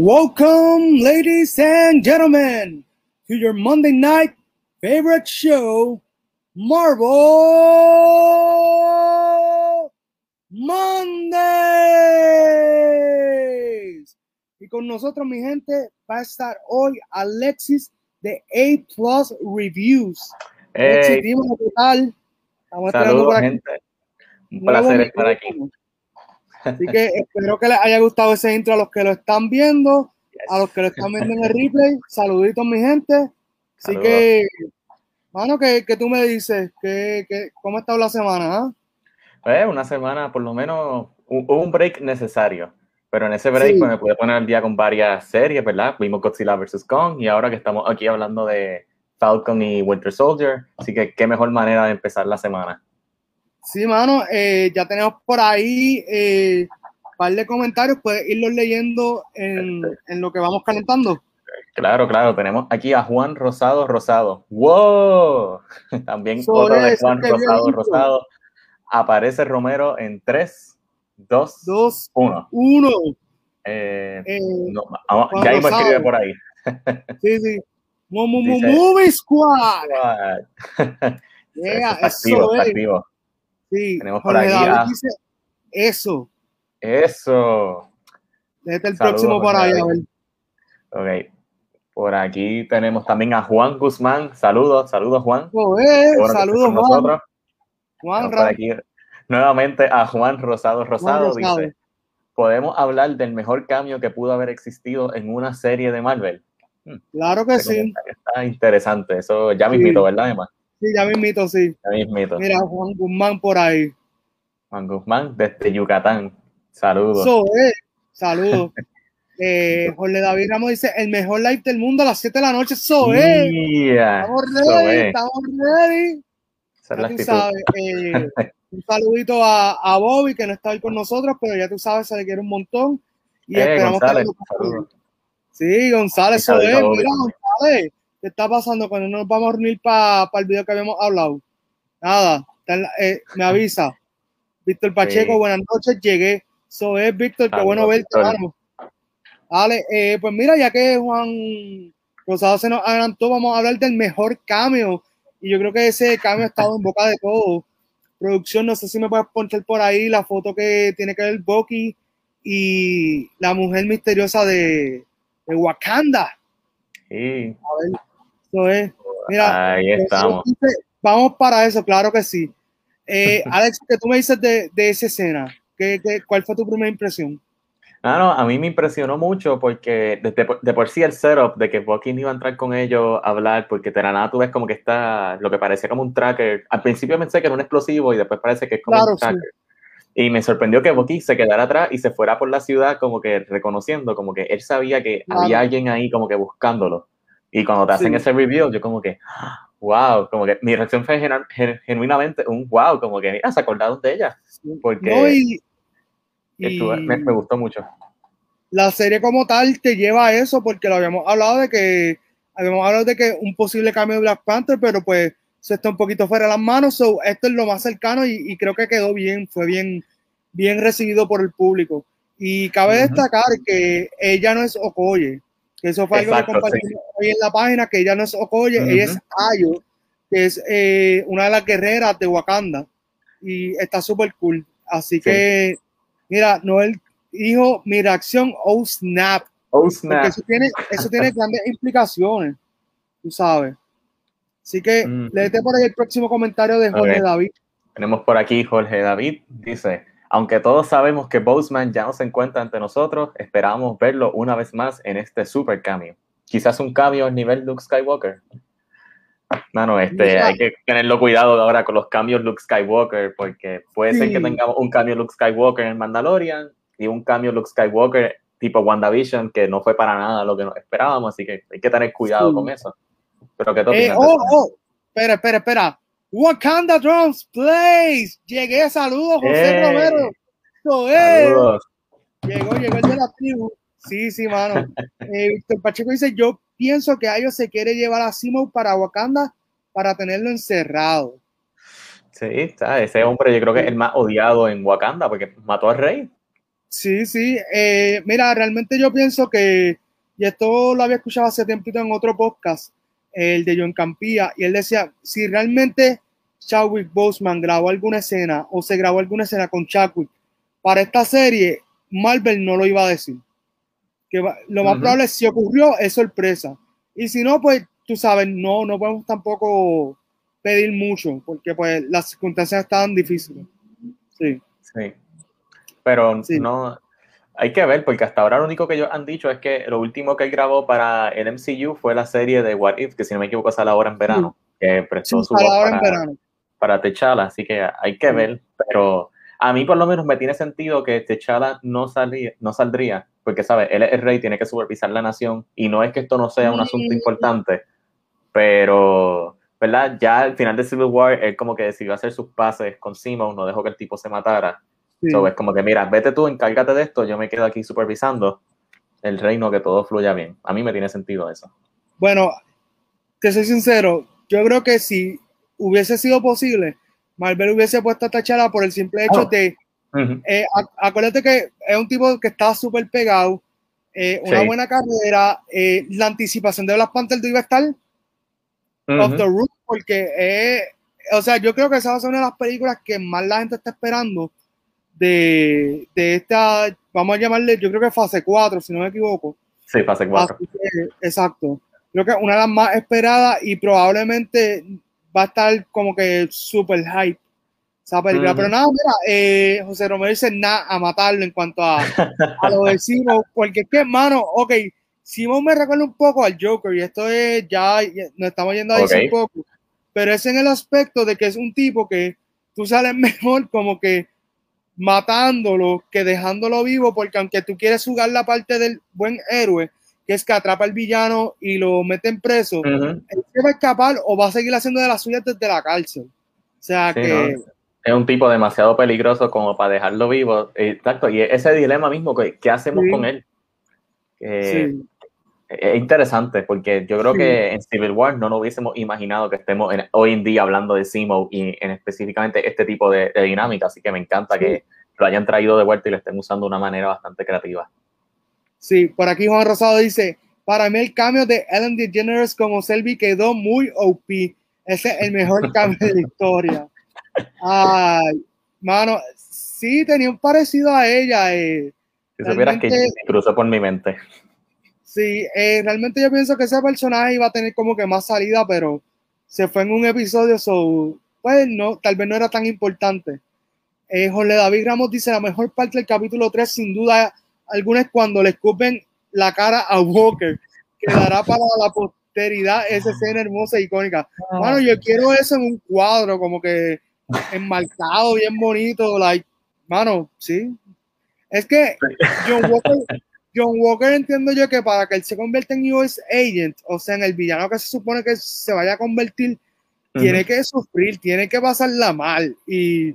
Welcome, ladies and gentlemen, to your Monday night favorite show, Marvel Mondays. Y con nosotros, mi gente, va a estar hoy Alexis de A Plus Reviews. Hey. Alexis, dime qué tal. Estamos Saludos, gente. Un placer estar aquí. Así que espero que les haya gustado ese intro a los que lo están viendo, a los que lo están viendo en el replay. Saluditos, mi gente. Así Saludos. que, mano, que, que tú me dices, que, que, ¿cómo ha estado la semana? ah? Pues, una semana, por lo menos, hu- hubo un break necesario. Pero en ese break Sí. pues, me pude poner al día con varias series, ¿verdad? Vimos Godzilla vs. Kong y ahora que estamos aquí hablando de Falcon y Winter Soldier, así que qué mejor manera de empezar la semana. Sí, mano, eh, ya tenemos por ahí eh, un par de comentarios, puedes irlos leyendo en, en lo que vamos calentando. Claro, claro, tenemos aquí a Juan Rosado Rosado. ¡Wow! También otro de Juan Rosado. Rosado. Aparece Romero en 3, 2, Dos, 1. uno. Eh, Eh, no, vamos, ya mismo Rosado. escribe por ahí. sí, sí. Dice- Movie Squad. Eso Yeah, está eso activo, está es. activo. Sí, Tenemos por aquí a- eso. Eso. Este es el Saludos, próximo por Jorge ahí, a ver. David. Ok. Por aquí tenemos también a Juan Guzmán. Saludos, saludos Juan. Joder, Qué bueno saludos, Juan. nosotros. Juan por aquí nuevamente a Juan Rosado Rosado. Dice, podemos hablar del mejor cambio que pudo haber existido en una serie de Marvel. Claro que Este sí. Está interesante. Eso ya Sí. mismito, ¿verdad, Emma? Sí, ya mismito, sí. Ya mismito. Mira, Juan Guzmán por ahí. Juan Guzmán desde Yucatán. Saludos. Es. Saludos. eh, Jorge David Ramos dice, el mejor live del mundo a las 7 de la noche. Yeah, Estamos ready, es. estamos ready. Esa es Ya la tú actitud. sabes. eh, un saludito a, a Bobby, que no está hoy con nosotros, pero ya tú sabes, se le quiere un montón. Y Eh, esperamos González, que. Sí, González. Mira, González, ¿qué está pasando cuando nos vamos a reunir para el video que habíamos hablado? Nada, la- eh, me avisa. Víctor Pacheco, Sí. buenas noches, llegué. Eso es, Víctor, qué bueno verte, hermano. Dale, eh, pues mira, ya que Juan Rosado se nos adelantó, vamos a hablar del mejor cameo. Y yo creo que ese cameo ha estado en boca de todos. Producción, no sé si me puedes poner por ahí la foto que tiene que ver Bucky y la mujer misteriosa de, de Wakanda. Sí, A ver, eso es. Mira, ahí estamos. entonces, vamos para eso, claro que sí. Eh, Alex, ¿qué tú me dices de, de esa escena? ¿Qué, qué, cuál fue tu primera impresión? Ah, no, a mí me impresionó mucho porque por- de por sí el setup de que no iba a entrar con ellos a hablar, porque de la nada tú ves como que está lo que parecía como un tracker. Al principio pensé que era un explosivo y después parece que es como Claro, un sí. tracker. Y me sorprendió que Bucky se quedara atrás y se fuera por la ciudad como que reconociendo, como que él sabía que Claro. había alguien ahí como que buscándolo. Y cuando te hacen Sí. ese review, yo como que, "Ah, wow, como que mi reacción fue genu- gen- genuinamente un wow, como que, mira, se acordaron de ella. Porque No, y, y Estuvo- me, me gustó mucho. la serie como tal te lleva a eso, porque lo habíamos hablado de que habíamos hablado de que un posible cambio de Black Panther, pero pues se está un poquito fuera de las manos. So, esto es lo más cercano y, y creo que quedó bien, fue bien, bien recibido por el público. Y cabe Ujú. destacar que ella no es Okoye, que eso fue algo Exacto, que compartimos hoy en la página, que ella no es Okoye, ella es Ayo, que es eh, una de las guerreras de Wakanda. Y está súper cool. Así que, mira, Noel dijo mi reacción, oh snap. Oh, Porque snap. eso tiene, eso tiene grandes implicaciones, tú sabes. Así que Ujú. léete por ahí el próximo comentario de Jorge. David. Tenemos por aquí Jorge David, dice, aunque todos sabemos que Boseman ya no se encuentra ante nosotros, esperamos verlo una vez más en este super cambio. Quizás un cambio al nivel Luke Skywalker. No, no, este, hay que tenerlo cuidado ahora con los cambios Luke Skywalker, porque puede ser que tengamos un cambio Luke Skywalker en Mandalorian y un cambio Luke Skywalker tipo WandaVision, que no fue para nada lo que nos esperábamos, así que hay que tener cuidado Sí. con eso. Pero ¿qué te Eh, oh, oh, espera, espera, espera. Wakanda Drums Plays. Llegué, saludos, José ¡Eh! Romero. Saludos. Llegó, llegó el de la tribu. Sí, sí, mano. Eh, Víctor Pacheco dice, yo pienso que Ayo se quiere llevar a Simo para Wakanda para tenerlo encerrado. Sí, está, ese hombre yo creo que es el más odiado en Wakanda porque mató al rey. Sí, sí. Eh, mira, realmente yo pienso que, y esto lo había escuchado hace tiempo en otro podcast, el de John Campía, y él decía, si realmente Chadwick Boseman grabó alguna escena o se grabó alguna escena con Chadwick para esta serie, Marvel no lo iba a decir. Que lo más probable es si ocurrió, es sorpresa. Y si no, pues tú sabes, no, no podemos tampoco pedir mucho, porque pues las circunstancias estaban difíciles. Sí. Sí. Pero no, hay que ver, porque hasta ahora lo único que ellos han dicho es que lo último que él grabó para el MCU fue la serie de What If, que si no me equivoco sale ahora en verano, que prestó su voz para, para Techala, así que hay que ver, pero a mí por lo menos me tiene sentido que Techala no, salía, no saldría, porque, ¿sabes? Él es el rey, tiene que supervisar la nación, y no es que esto no sea un asunto importante, pero, ¿verdad? Ya al final de Civil War, él como que decidió hacer sus pases con Simon, no dejó que el tipo se matara. es como que, mira, vete tú, encárgate de esto, yo me quedo aquí supervisando el reino, que todo fluya bien. A mí me tiene sentido eso. Bueno, que soy sincero, yo creo que si hubiese sido posible, Marvel hubiese puesto a Tachala por el simple hecho oh. de, eh, acuérdate que es un tipo que está súper pegado, eh, una buena carrera, eh, la anticipación de Black Panther iba a estar of the Room, porque, o sea, yo creo que esa va a ser una de las películas que más la gente está esperando de, de esta, vamos a llamarle, yo creo que fase 4, si no me equivoco. Sí, fase 4. exacto. Creo que una de las más esperadas y probablemente va a estar como que super hype esa película. Pero nada, mira, eh, José Romero dice nada a matarlo en cuanto a, a lo de Simon, porque es que, hermano, ok, Simon me recuerda un poco al Joker y esto es ya, nos estamos yendo a decir un poco, pero es en el aspecto de que es un tipo que tú sales mejor como que matándolo que dejándolo vivo, porque aunque tú quieres jugar la parte del buen héroe, que es que atrapa al villano y lo mete en preso, él se va a escapar o va a seguir haciendo de las suyas desde la cárcel. O sea que... Es un tipo demasiado peligroso como para dejarlo vivo. Exacto, y ese dilema mismo, ¿qué hacemos con él? Es interesante porque yo creo que en Civil War no nos hubiésemos imaginado que estemos hoy en día hablando de Simo y en específicamente este tipo de, dinámica, así que me encanta que lo hayan traído de vuelta y lo estén usando de una manera bastante creativa. Sí, por aquí Juan Rosado dice, para mí el cambio de Ellen DeGeneres como Selby quedó muy OP. Ese es el mejor cambio de la historia. Ay, mano, sí, tenía un parecido a ella. Eh. Si supieras que cruzó por mi mente. Sí, eh, realmente yo pienso que ese personaje iba a tener como que más salida, pero se fue en un episodio, so, pues no, tal vez no era tan importante. Eh, Jorge David Ramos dice, la mejor parte del capítulo 3 sin duda algunas cuando le escupen la cara a Walker. Quedará para la posteridad esa escena hermosa e icónica. Bueno, yo quiero eso en un cuadro, como que enmarcado, bien bonito. Like, mano, sí. Es que John Walker, John Walker entiendo yo que para que él se convierta en US Agent, o sea, en el villano que se supone que se vaya a convertir, tiene que sufrir, tiene que pasarla mal. Y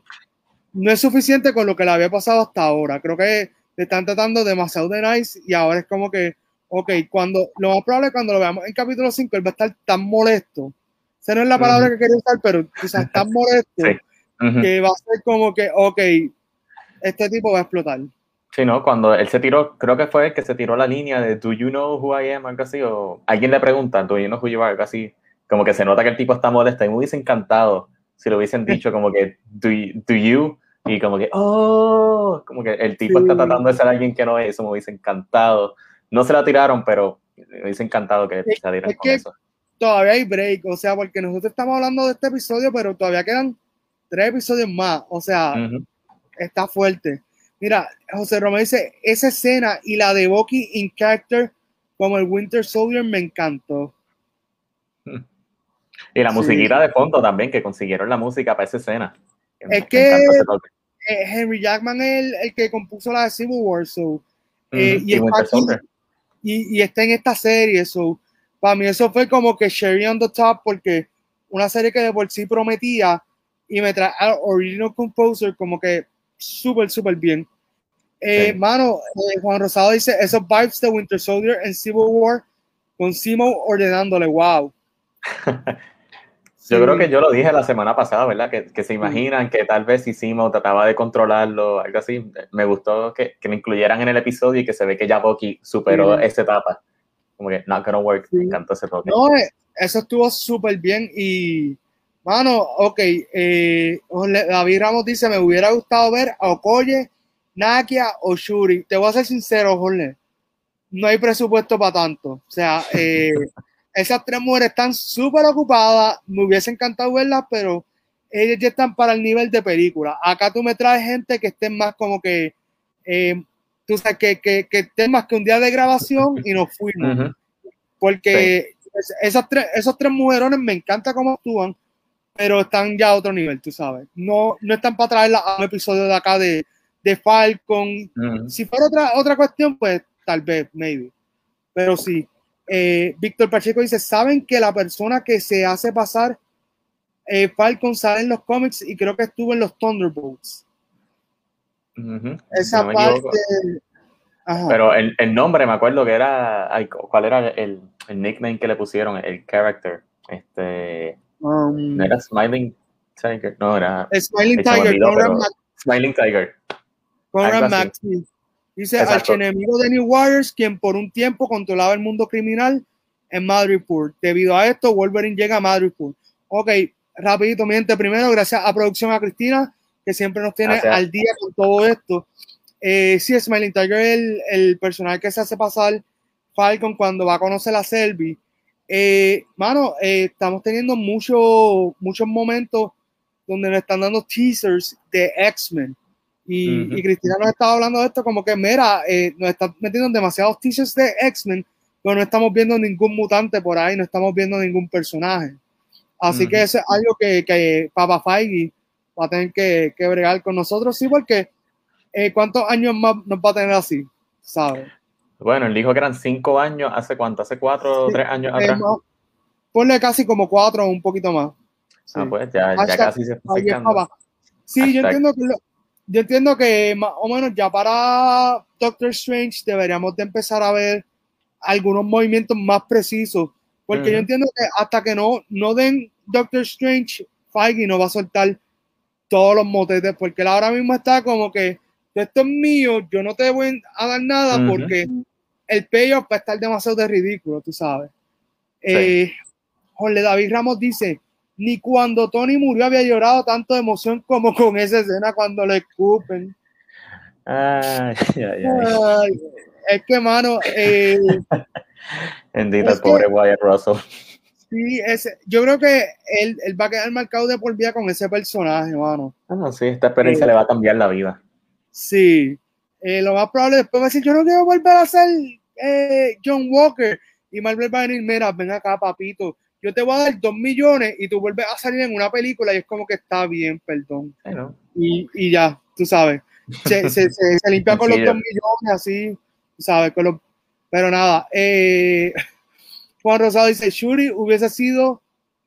no es suficiente con lo que le había pasado hasta ahora. Creo que le están tratando demasiado de nice y ahora es como que, ok, cuando, lo más probable es cuando lo veamos en capítulo 5, él va a estar tan molesto. Esa no es la palabra que quería usar, pero quizás tan molesto que va a ser como que, ok, este tipo va a explotar. Sí, ¿no? Cuando él se tiró, creo que fue el que se tiró la línea de Do you know who I am? Algo así, o alguien le pregunta, Do you know who you are? Algo así. Como que se nota que el tipo está molesto y me hubiese encantado si lo hubiesen dicho como que Do, do you y como que, oh, como que el tipo está tratando de ser alguien que no es, eso me hubiese encantado. No se la tiraron, pero me hubiese encantado que se la con eso. Todavía hay break, o sea, porque nosotros estamos hablando de este episodio, pero todavía quedan tres episodios más, o sea, está fuerte. Mira, José Romero dice, esa escena y la de Bucky in character como el Winter Soldier me encantó. Y la musiquita de fondo también, que consiguieron la música para esa escena. Es que eh, Henry Jackman es el, que compuso la de Civil War, so, eh, y, está en esta serie, so, para mí eso fue como que Sherry on the top, porque una serie que de por sí prometía y me trae al original composer como que súper, súper bien. Eh, Mano, eh, Juan Rosado dice, esos vibes de Winter Soldier en Civil War con Simo ordenándole, wow. Yo creo que yo lo dije la semana pasada, ¿verdad? Que, que se imaginan que tal vez hicimos, trataba de controlarlo, algo así. Me gustó que, que, me incluyeran en el episodio y que se ve que ya Bucky superó esa etapa. Como que, not gonna work. Me encantó ese toque. No, eh, eso estuvo súper bien y, mano, ok, eh, David Ramos dice, me hubiera gustado ver a Okoye, Nakia o Shuri. Te voy a ser sincero, Jorge, no hay presupuesto para tanto. O sea, eh, esas tres mujeres están súper ocupadas, me hubiese encantado verlas, pero ellas ya están para el nivel de película. Acá tú me traes gente que estén más como que, eh, tú sabes, que, que, que estén más que un día de grabación y nos fuimos. Porque esas tres, esos tres mujerones me encanta cómo actúan, pero están ya a otro nivel, tú sabes. No, no están para traerla a un episodio de acá de, de Falcon. Si fuera otra, otra cuestión, pues tal vez, maybe. Pero sí. Eh, Víctor Pacheco dice, ¿saben que la persona que se hace pasar eh, Falcon sale en los cómics y creo que estuvo en los Thunderbolts? Esa parte... Pero el, el, nombre, me acuerdo que era... ¿Cuál era el, el, nickname que le pusieron? El character. Este... Um, no era Smiling Tiger, no era... Smiling Tiger, Smiling Tiger. Conrad Maxi. Dice, archienemigo de New Warriors, quien por un tiempo controlaba el mundo criminal en Madripoor. Debido a esto, Wolverine llega a Madripoor. Ok, rapidito, miente primero, gracias a producción a Cristina, que siempre nos tiene al día con todo esto. Eh, sí, Smiling Tiger es el, el, personaje que se hace pasar Falcon cuando va a conocer a Selby. Eh, mano, eh, estamos teniendo muchos muchos momentos donde nos están dando teasers de X-Men y, Cristina nos estaba hablando de esto como que, mira, eh, nos están metiendo demasiados teasers de X-Men, pero no estamos viendo ningún mutante por ahí, no estamos viendo ningún personaje. Así que eso es algo que, que Papa Feige va a tener que, que bregar con nosotros, sí, porque eh, ¿cuántos años más nos va a tener así? ¿Sabes? Bueno, él dijo que eran cinco años, ¿hace cuánto? ¿Hace cuatro o tres años eh, atrás? ponle casi como cuatro o un poquito más. Ah, pues ya, ya casi se está Sí, yo entiendo que lo, yo entiendo que más o menos ya para Doctor Strange deberíamos de empezar a ver algunos movimientos más precisos, porque yo entiendo que hasta que no, no den Doctor Strange, Feige no va a soltar todos los motetes, porque él ahora mismo está como que esto es mío, yo no te voy a dar nada porque el payoff va a estar demasiado de ridículo, tú sabes. Eh, Jorge David Ramos dice, ni cuando Tony murió había llorado tanto de emoción como con esa escena cuando le escupen. Ay, ay, ay. es que, mano. Eh, el pobre Wyatt Russell. Sí, ese, yo creo que él, él, va a quedar marcado de por vida con ese personaje, mano. Ah, sí, esta experiencia eh, le va a cambiar la vida. Sí. Eh, lo más probable después va a decir: Yo no quiero volver a ser eh, John Walker. Y Marvel va a venir: Mira, ven acá, papito yo te voy a dar dos millones y tú vuelves a salir en una película y es como que está bien, perdón. Y, y, ya, tú sabes. Se, se, se, limpia con los dos millones, así, ¿sabes? Con los, pero nada. Eh, Juan Rosado dice: Shuri hubiese sido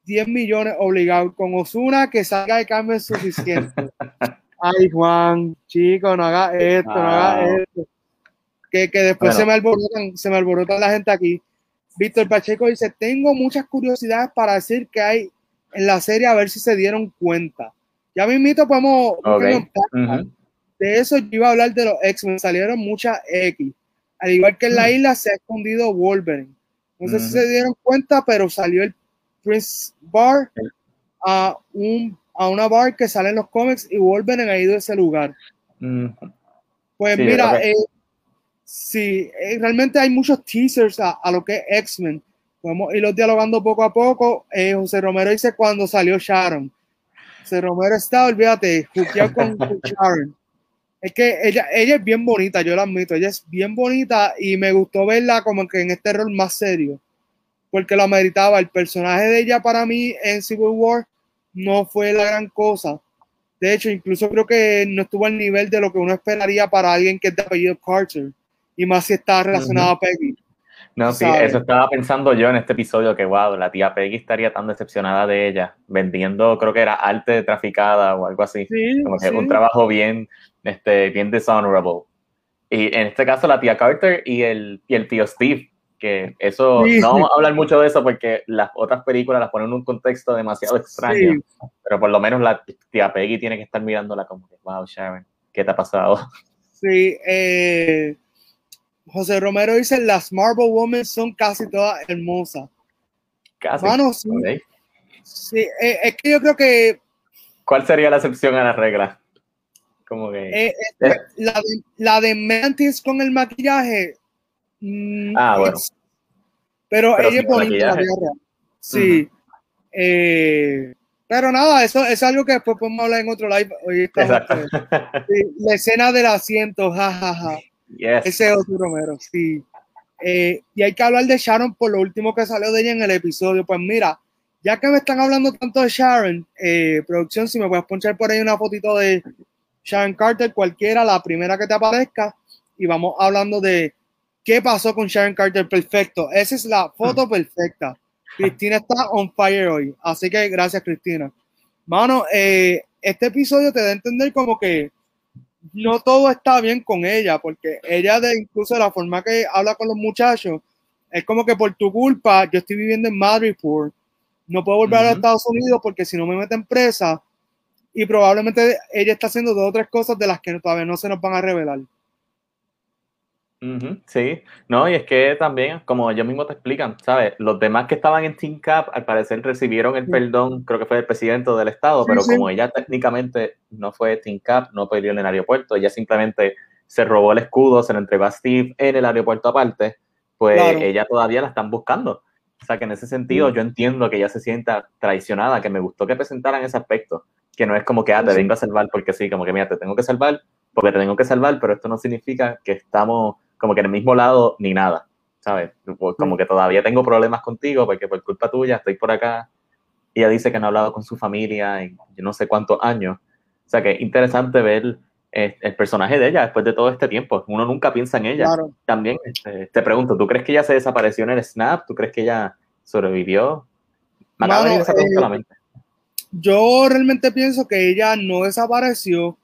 10 millones obligado. Con Osuna, que salga de cambio es suficiente. Ay, Juan, chico, no haga esto, no haga esto. Que, que después se, me alborotan, se me alborota la gente aquí. Víctor Pacheco dice, tengo muchas curiosidades para decir que hay en la serie a ver si se dieron cuenta. Ya mismito podemos... De eso yo iba a hablar de los X-Men, salieron muchas X. Al igual que en la isla se ha escondido Wolverine. No sé si se dieron cuenta, pero salió el Prince Bar a, un, a una bar que sale en los cómics y Wolverine ha ido a ese lugar. Pues mira, eh, Sí, eh, realmente hay muchos teasers a, lo que es X-Men. Podemos irlos dialogando poco a poco. Eh, José Romero dice cuando salió Sharon. José Romero está, olvídate, con, Sharon. Es que ella, ella es bien bonita, yo la admito. Ella es bien bonita y me gustó verla como que en este rol más serio. Porque lo ameritaba. El personaje de ella para mí en Civil War no fue la gran cosa. De hecho, incluso creo que no estuvo al nivel de lo que uno esperaría para alguien que es de apellido Carter y más si está relacionado a Peggy. No, sí, eso estaba pensando yo en este episodio, que wow, la tía Peggy estaría tan decepcionada de ella, vendiendo, creo que era arte traficada o algo así. como que un trabajo bien, este, bien dishonorable. Y en este caso la tía Carter y el, y el tío Steve, Que eso, no vamos a hablar mucho de eso porque las otras películas las ponen en un contexto demasiado extraño. Pero por lo menos la tía Peggy tiene que estar mirándola como que, wow, Sharon, ¿qué te ha pasado? Sí, eh, José Romero dice, las Marvel Women son casi todas hermosas. Casi. sí. Eh, es que yo creo que... ¿Cuál sería la excepción a la regla? Como que... Eh, eh. la, de, la, de, Mantis con el maquillaje... Mm, ah, bueno. pero, ella es bonita, la Sí. pero nada, eso es algo que después podemos hablar en otro live. Hoy la escena del asiento, jajaja. Ja, ja. Ese otro Romero, sí. Eh, y hay que hablar de Sharon por lo último que salió de ella en el episodio. Pues mira, ya que me están hablando tanto de Sharon, eh, producción, si me puedes ponchar por ahí una fotito de Sharon Carter, cualquiera, la primera que te aparezca, y vamos hablando de qué pasó con Sharon Carter. Perfecto, esa es la foto mm. perfecta. Cristina está on fire hoy, así que gracias, Cristina. Mano, eh, este episodio te da a entender como que no todo está bien con ella, porque ella de incluso la forma que habla con los muchachos, es como que por tu culpa yo estoy viviendo en Madripoor, no puedo volver a Estados Unidos porque si no me meten presa y probablemente ella está haciendo dos o tres cosas de las que todavía no se nos van a revelar sí, no, y es que también, como ellos mismos te explican, ¿sabes? Los demás que estaban en Team Cap, al parecer recibieron el perdón, creo que fue el presidente del estado, pero como ella técnicamente no fue Team Cap, no peleó en el aeropuerto, ella simplemente se robó el escudo, se lo entregó a Steve en el aeropuerto aparte, pues ella todavía la están buscando. O sea que en ese sentido yo entiendo que ella se sienta traicionada, que me gustó que presentaran ese aspecto, que no es como que, ah, te vengo a salvar porque sí, como que mira, te tengo que salvar porque te tengo que salvar, pero esto no significa que estamos como que en el mismo lado ni nada, ¿sabes? Como que todavía tengo problemas contigo porque por culpa tuya estoy por acá. Ella dice que no ha hablado con su familia en yo no sé cuántos años. O sea que es interesante ver eh, el personaje de ella después de todo este tiempo. Uno nunca piensa en ella. También este, te pregunto, ¿tú crees que ella se desapareció en el Snap? ¿Tú crees que ella sobrevivió? Me eh, yo realmente pienso que ella no desapareció.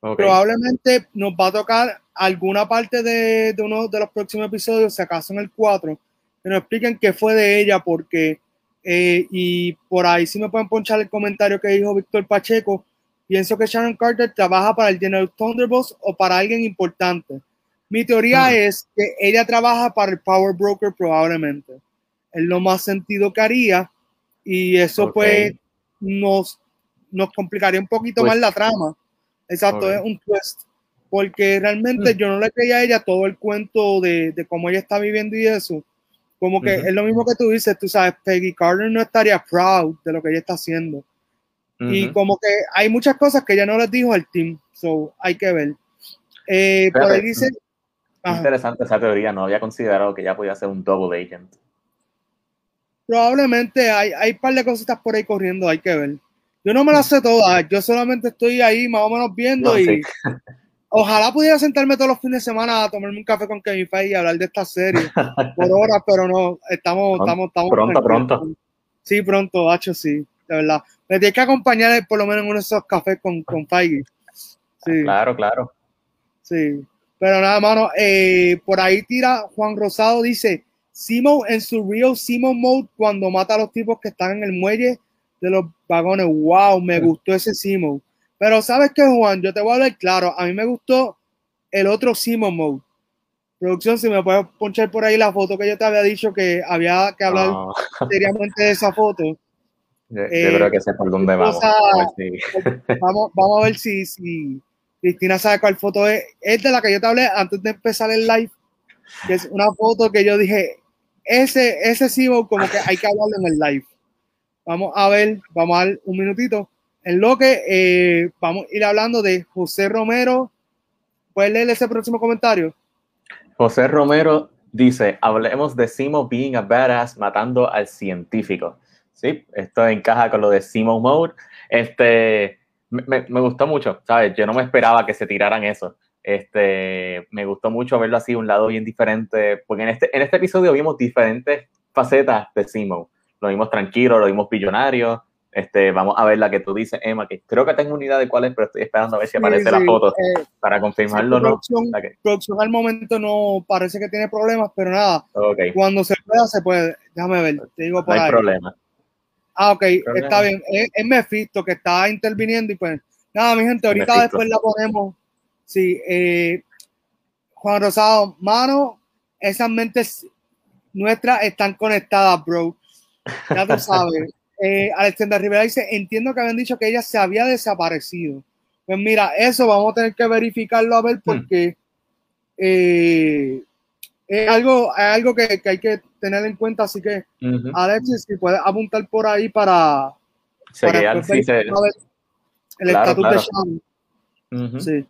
Probablemente nos va a tocar alguna parte de, uno de los próximos episodios, si acaso en el 4, que nos expliquen qué fue de ella, porque, eh, y por ahí si me pueden ponchar el comentario que dijo Víctor Pacheco, pienso que Sharon Carter trabaja para el General Thunderbolts o para alguien importante. Mi teoría hmm. es que ella trabaja para el Power Broker probablemente. Es lo más sentido que haría y eso pues nos, nos complicaría un poquito pues más la trama. Exacto, es un twist porque realmente mm. yo no le creía a ella todo el cuento de, de cómo ella está viviendo y eso. Como que es lo mismo que tú dices, tú sabes, Peggy Carter no estaría proud de lo que ella está haciendo. Y como que hay muchas cosas que ella no les dijo al team, so hay que ver. Eh, por ahí dice... Interesante esa teoría, no había considerado que ella podía ser un double agent. Probablemente hay, hay un par de cositas por ahí corriendo, hay que ver. Yo no me las sé todas, yo solamente estoy ahí más o menos viendo y Ojalá pudiera sentarme todos los fines de semana a tomarme un café con Kevin Feige y hablar de esta serie por horas, pero no, estamos, estamos, estamos. Pronto, pronto. Sí, pronto, hacho, sí, de verdad. Me tienes que acompañar por lo menos en uno de esos cafés con, con Feige. Sí. Claro, claro. Sí. Pero nada, mano, eh, por ahí tira Juan Rosado, dice, Simo en su real Simo mode cuando mata a los tipos que están en el muelle de los vagones. Wow, me gustó ese Simo. Pero sabes que Juan, yo te voy a hablar claro, a mí me gustó el otro Simon Mode. Producción, si me puedes ponchar por ahí la foto que yo te había dicho que había que hablar seriamente de esa foto. Yo, creo que sé por dónde vamos. vamos. vamos. a ver si, si Cristina sabe cuál foto es. Es de la que yo te hablé antes de empezar el live, que es una foto que yo dije, ese, ese Simon como que hay que hablarlo en el live. Vamos a ver, vamos a dar un minutito en lo que eh, vamos a ir hablando de José Romero. ¿Puedes leer ese próximo comentario? José Romero dice, hablemos de Simo being a badass matando al científico. Sí, esto encaja con lo de Simo Mode. Este, me, me, gustó mucho, ¿sabes? Yo no me esperaba que se tiraran eso. Este, me gustó mucho verlo así, un lado bien diferente, porque en este, en este episodio vimos diferentes facetas de Simo. Lo vimos tranquilo, lo vimos billonario, Este, vamos a ver la que tú dices, Emma, que creo que tengo una idea de cuál es, pero estoy esperando a ver si aparece la foto eh, para confirmarlo. no. producción, al momento no parece que tiene problemas, pero nada, cuando se pueda, se puede. Déjame ver, te digo por no hay problema. Ah, ok, está bien. Es, es, Mephisto que está interviniendo y pues nada, mi gente, ahorita después la ponemos. Sí, eh, Juan Rosado, mano, esas mentes nuestras están conectadas, bro. Ya tú sabes. Eh, Alexandra Rivera dice, entiendo que habían dicho que ella se había desaparecido. Pues mira, eso vamos a tener que verificarlo a ver hmm. porque eh, es algo, es algo que, hay que tener en cuenta, así que Alexis, si puedes apuntar por ahí para, para sí, el estatus de Sean. Sí.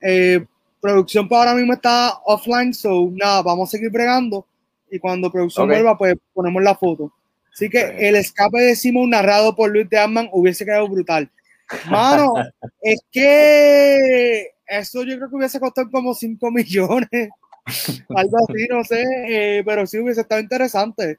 Eh, producción para ahora mismo está offline, so nada, vamos a seguir bregando y cuando producción vuelva, pues ponemos la foto. Así que el escape de Simon narrado por Luis de Amman hubiese quedado brutal. Mano, es que eso yo creo que hubiese costado como 5 millones, algo así, no sé, eh, pero sí hubiese estado interesante.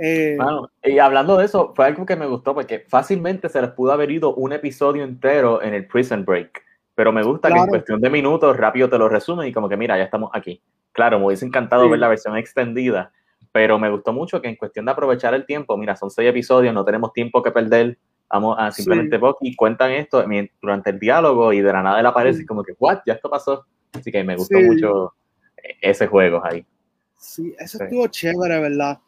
Eh, y hablando de eso, fue algo que me gustó porque fácilmente se les pudo haber ido un episodio entero en el Prison Break, pero me gusta que en cuestión de minutos rápido te lo resumen y como que mira, ya estamos aquí. Claro, me hubiese encantado ver la versión extendida, pero me gustó mucho que en cuestión de aprovechar el tiempo, mira, son seis episodios, no tenemos tiempo que perder, vamos a simplemente y cuentan esto durante el diálogo y de la nada él aparece como que, what, ya esto pasó. Así que me gustó mucho ese juego ahí. Sí, eso estuvo chévere, ¿verdad?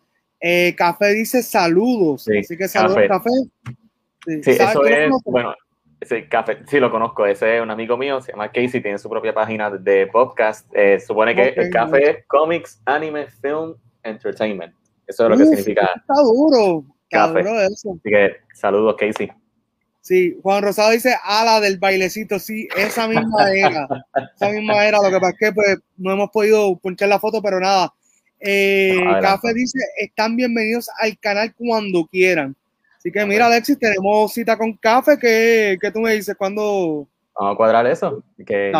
Eh, café dice saludos, así que saludos, Café. Sí, eso es, bueno, ese café, sí lo conozco, ese es un amigo mío, se llama Casey, tiene su propia página de podcast, eh, supone que el café es Comics, Anime, Film Entertainment. Eso es lo que significa. Está duro. Café. eso. Así que saludos, Casey. Sí, Juan Rosado dice ala del bailecito, sí, esa misma era, esa misma era, lo que pasa es que pues no hemos podido ponchar la foto, pero nada. Eh, Café dice, están bienvenidos al canal cuando quieran. Así que mira, Alexis, tenemos cita con Café, ¿qué, qué tú me dices? ¿Cuándo, Vamos a cuadrar eso. Que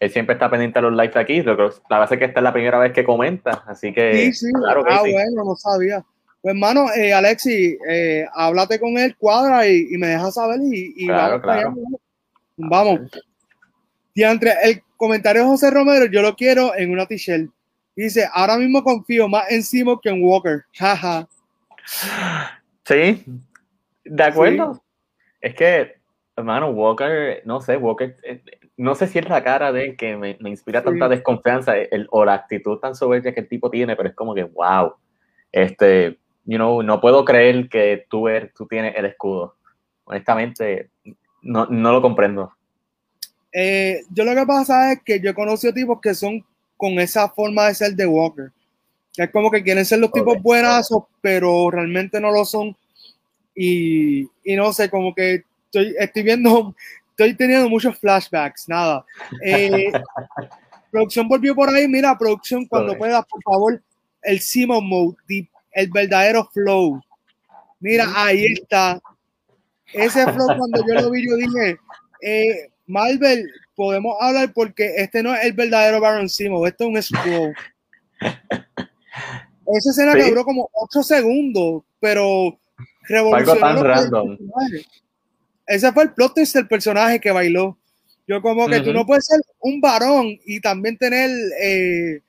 Él, siempre está pendiente a los lives aquí. la verdad es que esta es la primera vez que comenta, así que. Sí, sí. Claro que ah, bueno, no sabía. Pues, hermano, eh, Alexi, eh, háblate con él, cuadra y, me deja saber y, vamos. Claro. Vamos. entre el comentario de José Romero, yo lo quiero en una t-shirt. Dice, ahora mismo confío más en Simo que en Walker. Jaja. sí, de acuerdo. Es que Hermano, Walker, no sé, Walker, eh, no sé si es la cara de que me, inspira tanta desconfianza el, o la actitud tan soberbia que el tipo tiene, pero es como que, wow, este, you know, no puedo creer que tú, eres, tú tienes el escudo. Honestamente, no, no lo comprendo. Eh, yo lo que pasa es que yo he conocido tipos que son con esa forma de ser de Walker. Que es como que quieren ser los tipos buenazos, pero realmente no lo son. Y, y no sé, como que estoy, estoy viendo, estoy teniendo muchos flashbacks, nada. Eh, producción volvió por ahí, mira, producción, cuando puedas, por favor, el Simon Mode, el verdadero flow. Mira, ahí está. Ese flow, cuando yo lo vi, yo dije, eh, Marvel, podemos hablar porque este no es el verdadero Baron Simon, esto es un scroll. Esa escena que duró como 8 segundos, pero revolucionó. Algo tan random ese fue el plot twist del personaje que bailó. Yo como que tú no puedes ser un varón y también tener eh,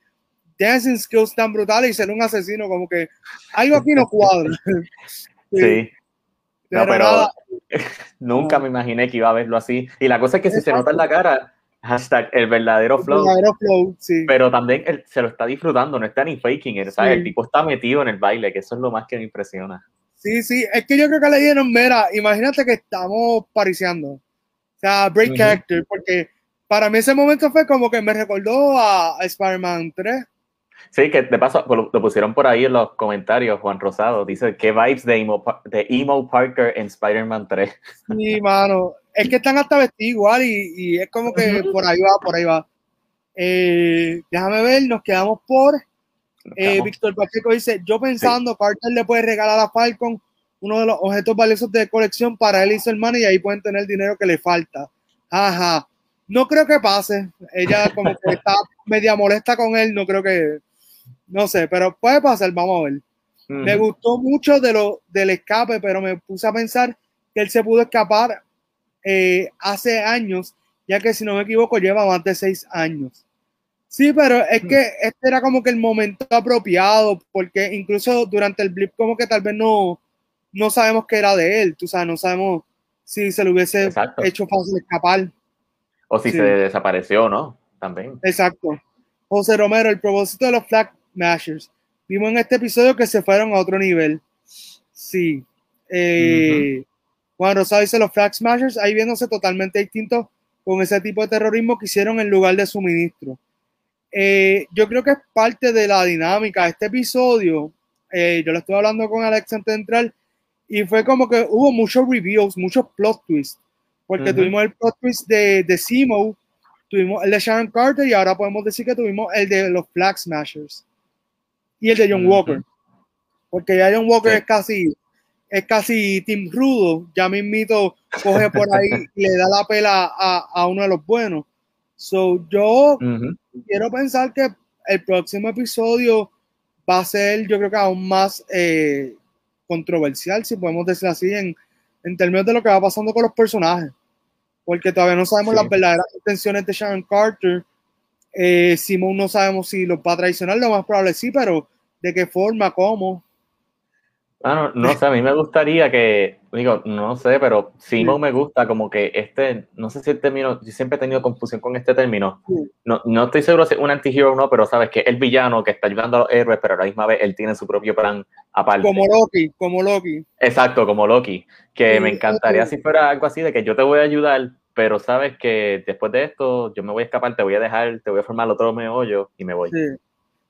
dancing skills tan brutales y ser un asesino, como que algo aquí no cuadra. sí. Pero, nunca me imaginé que iba a verlo así. Y la cosa es que si se nota en la cara, hashtag el verdadero flow. El verdadero flow, sí. Pero también él se lo está disfrutando, no está ni faking, el tipo está metido en el baile, que eso es lo más que me impresiona. Sí, sí, es que yo creo que le dieron, mira, imagínate que estamos pariciando. O sea, break character, porque para mí ese momento fue como que me recordó a, Spider-Man 3. Sí, que de paso lo, pusieron por ahí en los comentarios, Juan Rosado. Dice, ¿qué vibes de Emo, de Emo Parker en Spider-Man 3? Sí, mano. Es que están hasta vestidos igual y, y es como que por ahí va, por ahí va. Eh, déjame ver, nos quedamos por eh, Víctor Pacheco dice, yo pensando, Carter le puede regalar a Falcon uno de los objetos valiosos de colección para él y su hermana y ahí pueden tener el dinero que le falta. Ajá. No creo que pase. Ella como que está media molesta con él, no creo que, no sé, pero puede pasar, vamos a ver. Me gustó mucho de lo, del escape, pero me puse a pensar que él se pudo escapar eh, hace años, ya que si no me equivoco lleva más de seis años. Sí, pero es que este era como que el momento apropiado, porque incluso durante el blip como que tal vez no, no sabemos qué era de él, tú sabes, no sabemos si se le hubiese hecho fácil escapar. O si se desapareció, ¿no? También. Exacto. José Romero, el propósito de los Flag Mashers. Vimos en este episodio que se fueron a otro nivel. Sí. Eh, Juan Rosado dice los Flag Smashers, ahí viéndose totalmente distintos con ese tipo de terrorismo que hicieron en lugar de suministro. Eh, yo creo que es parte de la dinámica. Este episodio, eh, yo lo estuve hablando con Alex Central y fue como que hubo muchos reviews, muchos plot twists, porque tuvimos el plot twist de, de Simo, tuvimos el de Sharon Carter y ahora podemos decir que tuvimos el de los Flag Smashers y el de John Walker. Porque ya John Walker es casi es casi Team Rudo, ya mismito coge por ahí y le da la pela a, a, uno de los buenos. So, yo quiero pensar que el próximo episodio va a ser, yo creo que aún más eh, controversial, si podemos decir así, en, en, términos de lo que va pasando con los personajes. Porque todavía no sabemos las verdaderas intenciones de Sharon Carter. Eh, Simon no sabemos si los va a traicionar, lo más probable sí, pero de qué forma, cómo. Bueno, no sé, a mí me gustaría que, digo, no sé, pero Simon me gusta como que este, no sé si el término, yo siempre he tenido confusión con este término. No, no estoy seguro si es un anti-hero o no, pero sabes que el villano que está ayudando a los héroes, pero a la misma vez él tiene su propio plan aparte. Como Loki, como Loki. Exacto, como Loki. Que me encantaría si fuera algo así de que yo te voy a ayudar, pero sabes que después de esto yo me voy a escapar, te voy a dejar, te voy a formar otro meollo y me voy. Sí.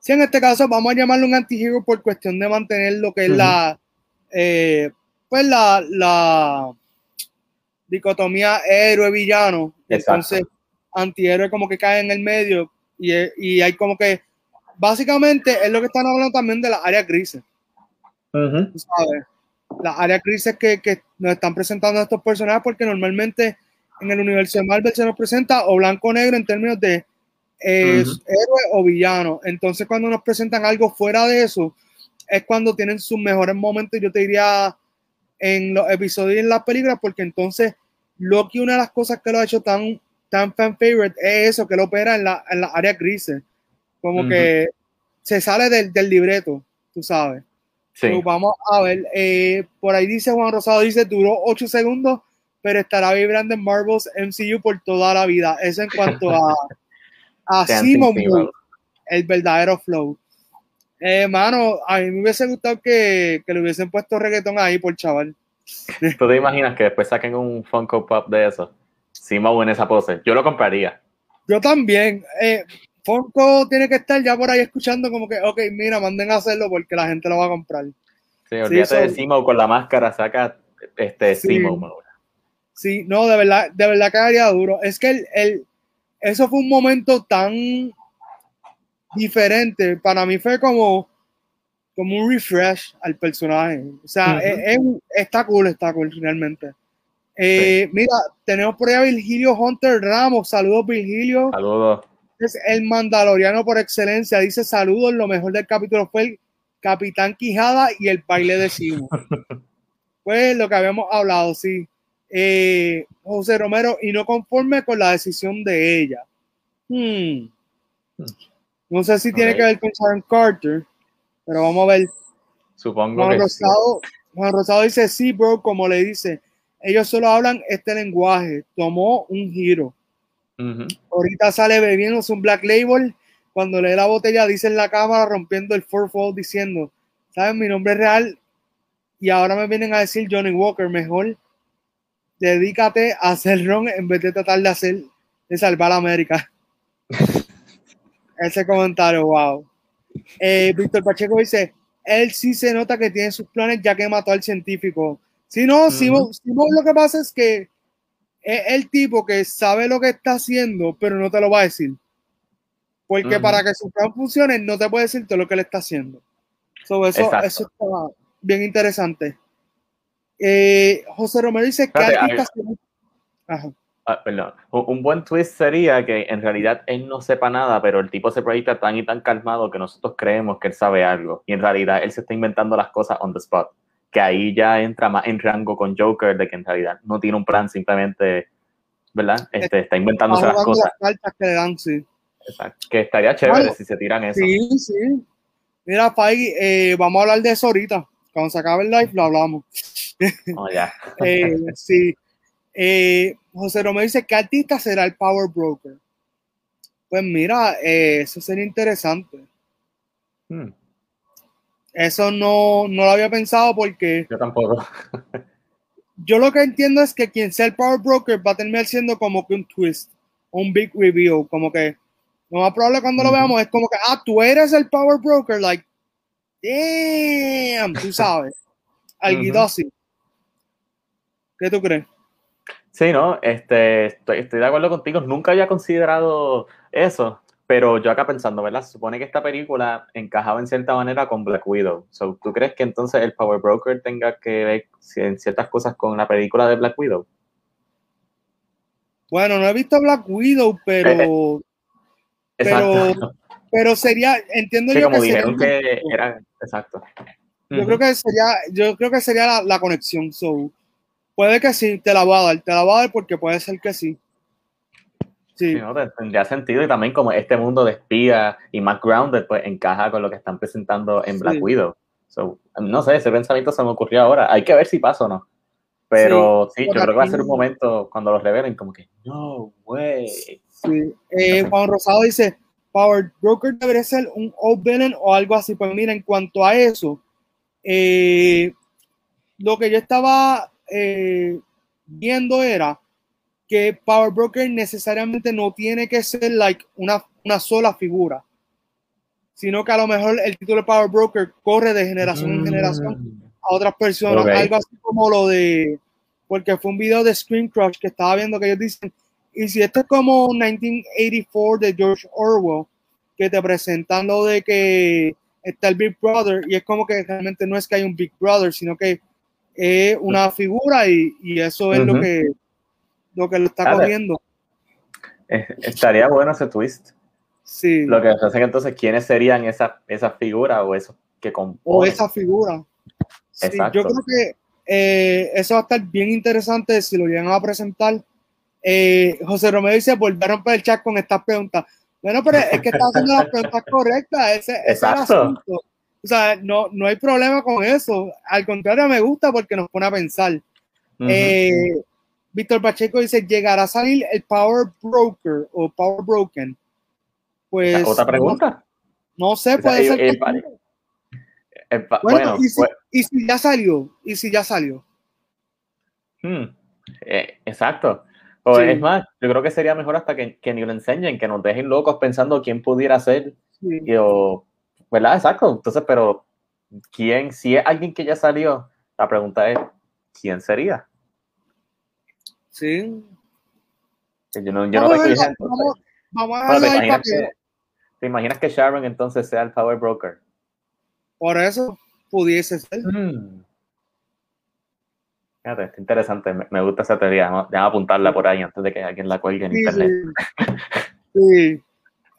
Sí, en este caso vamos a llamarlo un anti-hero por cuestión de mantener lo que es la eh, pues la, la dicotomía héroe-villano. Entonces, antihéroe como que cae en el medio y, y, hay como que, básicamente es lo que están hablando también de las áreas grises. Las áreas grises que, que, nos están presentando estos personajes porque normalmente en el universo de Marvel se nos presenta o blanco o negro en términos de héroe o villano. Entonces cuando nos presentan algo fuera de eso, es cuando tienen sus mejores momentos, yo te diría, en los episodios y en las películas, porque entonces Loki, una de las cosas que lo ha hecho tan, tan fan favorite es eso, que lo opera en la, en área grises. Como que se sale del, del, libreto, tú sabes. Sí. vamos a ver. Eh, por ahí dice Juan Rosado, dice, duró 8 segundos, pero estará vibrando en Marvel's MCU por toda la vida. Eso en cuanto a, a Simon el verdadero flow. Eh, mano, a mí me hubiese gustado que, que, le hubiesen puesto reggaetón ahí por chaval. ¿Tú te imaginas que después saquen un Funko Pop de eso? Simo en esa pose. Yo lo compraría. Yo también. Eh, Funko tiene que estar ya por ahí escuchando como que, ok, mira, manden a hacerlo porque la gente lo va a comprar. Sí, olvídate de Simo con la máscara, saca este sí. Simo. Sí, no, de verdad, de verdad que haría duro. Es que el, el, eso fue un momento tan diferente. Para mí fue como, como un refresh al personaje. O sea, es, está cool, está cool realmente. Eh, mira, tenemos por ahí a Virgilio Hunter Ramos. Saludos, Virgilio. Saludos. Es el mandaloriano por excelencia. Dice saludos. Lo mejor del capítulo fue el Capitán Quijada y el baile de Simo. pues lo que habíamos hablado, sí. Eh, José Romero, y no conforme con la decisión de ella. Hmm. No sé si tiene que ver con Sharon Carter, pero vamos a ver. Supongo Juan que Rosado, Juan Rosado dice, sí, bro, como le dice, ellos solo hablan este lenguaje, tomó un giro. Ahorita sale bebiéndose un Black Label, cuando lee la botella dice en la cámara rompiendo el fourfold diciendo, ¿sabes? Mi nombre es real y ahora me vienen a decir Johnny Walker, mejor dedícate a hacer ron en vez de tratar de hacer, de salvar a América. ese comentario, wow. Eh, Víctor Pacheco dice, él sí se nota que tiene sus planes ya que mató al científico. Si no, si lo que pasa es que es el tipo que sabe lo que está haciendo, pero no te lo va a decir. Porque para que su plan funcione, no te puede decir todo lo que él está haciendo. eso, eso está bien interesante. Eh, José Romero dice que hay, Ah, perdón. Un buen twist sería que en realidad él no sepa nada, pero el tipo se proyecta tan y tan calmado que nosotros creemos que él sabe algo. Y en realidad él se está inventando las cosas on the spot. Que ahí ya entra más en rango con Joker de que en realidad no tiene un plan, simplemente, ¿verdad? Este, está inventándose las cosas. que Exacto. Que estaría chévere si se tiran eso. Sí, sí. Mira, Pai, eh, vamos a hablar de eso ahorita. Cuando se acabe el live lo hablamos. Oh, ya. eh, sí. Eh, José Romero dice, ¿qué artista será el Power Broker? Pues mira, eh, eso sería interesante. Hmm. Eso no, no lo había pensado porque... Yo tampoco. yo lo que entiendo es que quien sea el Power Broker va a terminar siendo como que un twist, un big review, como que lo más probable cuando lo veamos es como que, ah, tú eres el Power Broker, like, damn, tú sabes, algo así. ¿Qué tú crees? Sí, no, este, estoy, de acuerdo contigo. Nunca había considerado eso, pero yo acá pensando, ¿verdad? Se supone que esta película encajaba en cierta manera con Black Widow. ¿Tú crees que entonces el Power Broker tenga que ver en ciertas cosas con la película de Black Widow? Bueno, no he visto Black Widow, pero. Eh, pero, pero sería, entiendo yo como que dijeron que era, exacto. Yo creo que sería, yo creo que sería la, la conexión. So, Puede que sí, te la voy a dar, te la voy a dar porque puede ser que sí. Sí. no, tendría sentido y también como este mundo de espía y más grounded pues encaja con lo que están presentando en Black Widow. no sé, ese pensamiento se me ocurrió ahora. Hay que ver si pasa o no. Pero sí, yo creo que va a ser un momento cuando los revelen como que, no way. Sí. Eh, Juan Rosado dice, Power Broker debería ser un old villain o algo así. Pues mira, en cuanto a eso, eh, lo que yo estaba eh, viendo era que Power Broker necesariamente no tiene que ser like una, una sola figura, sino que a lo mejor el título de Power Broker corre de generación en generación a otras personas, algo así como lo de, porque fue un video de Screen Crush que estaba viendo que ellos dicen, y si esto es como 1984 de George Orwell, que te presentan lo de que está el Big Brother, y es como que realmente no es que hay un Big Brother, sino que es una figura y, eso es lo que lo que lo está cogiendo. Estaría bueno ese twist. Sí. Lo que hacen entonces, ¿quiénes serían esa, esa figura o eso que componen? O esa figura. yo creo que eh, eso va a estar bien interesante si lo llegan a presentar. Eh, José Romero dice, volver a romper el chat con estas preguntas. Bueno, pero es que está haciendo las preguntas correctas. Ese, ese es el asunto. O sea, no, no hay problema con eso. Al contrario, me gusta porque nos pone a pensar. Eh, Víctor Pacheco dice, ¿llegará a salir el Power Broker o Power Broken? Pues... ¿Otra pregunta? No, sé, puede ser... bueno, pues ¿y, si, ya salió? ¿Y si ya salió? Hmm, eh, exacto. O es más, yo creo que sería mejor hasta que, que, ni lo enseñen, que nos dejen locos pensando quién pudiera ser. Sí. o, ¿Verdad? Exacto. Entonces, pero ¿quién? Si es alguien que ya salió, la pregunta es, ¿quién sería? Sí. Yo no, yo no vamos, a ver ¿te, imaginas que, ¿Te imaginas que Sharon entonces sea el power broker? Por eso pudiese ser. Mm. Fíjate, es interesante, me, gusta esa teoría. Déjame apuntarla por ahí antes de que alguien la cuelgue en internet. sí.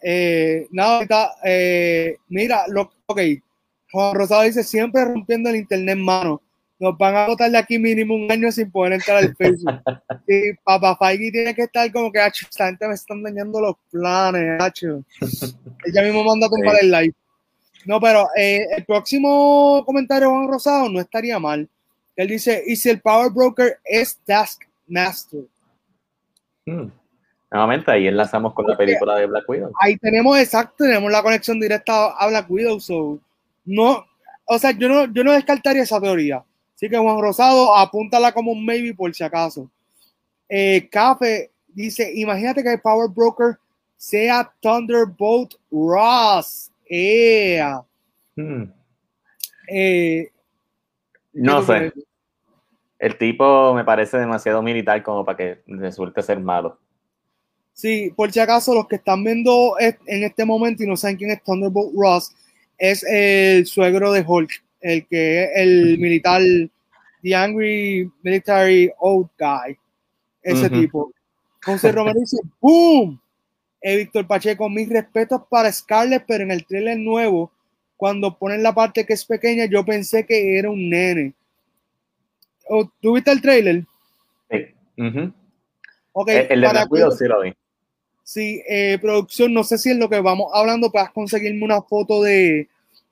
Eh, nada, eh, mira, lo, ok, Juan Rosado dice, siempre rompiendo el internet, mano. Nos van a botar de aquí mínimo un año sin poder entrar al Facebook. y Papá Feige tiene que estar como que, esta gente me están dañando los planes, hacho. Ella mismo manda a tumbar el live. No, pero eh, el próximo comentario Juan Rosado no estaría mal. Él dice, ¿y si el Power Broker es Taskmaster? Hmm. Nuevamente, ahí enlazamos con la película de Black Widow. Ahí tenemos, exacto, tenemos la conexión directa a Black Widow. So, no, o sea, yo no, yo no descartaría esa teoría. Así que Juan Rosado, apúntala como un maybe por si acaso. Eh, Café dice, imagínate que el Power Broker sea Thunderbolt Ross. Hmm. Eh, no sé. El tipo me parece demasiado militar como para que resulte ser malo. Sí, por si acaso los que están viendo en este momento y no saben quién es Thunderbolt Ross, es el suegro de Hulk, el que es el militar, The Angry Military Old Guy, ese tipo. José Romero dice, ¡boom! Eh, Víctor Pacheco, mis respetos para Scarlett, pero en el trailer nuevo, cuando ponen la parte que es pequeña, yo pensé que era un nene. ¿O, ¿Tú viste el trailer? Sí. Ujú. Ok, El, el de para Black Widow sí lo vi. Sí, eh, producción, no sé si en lo que vamos hablando puedas conseguirme una foto de,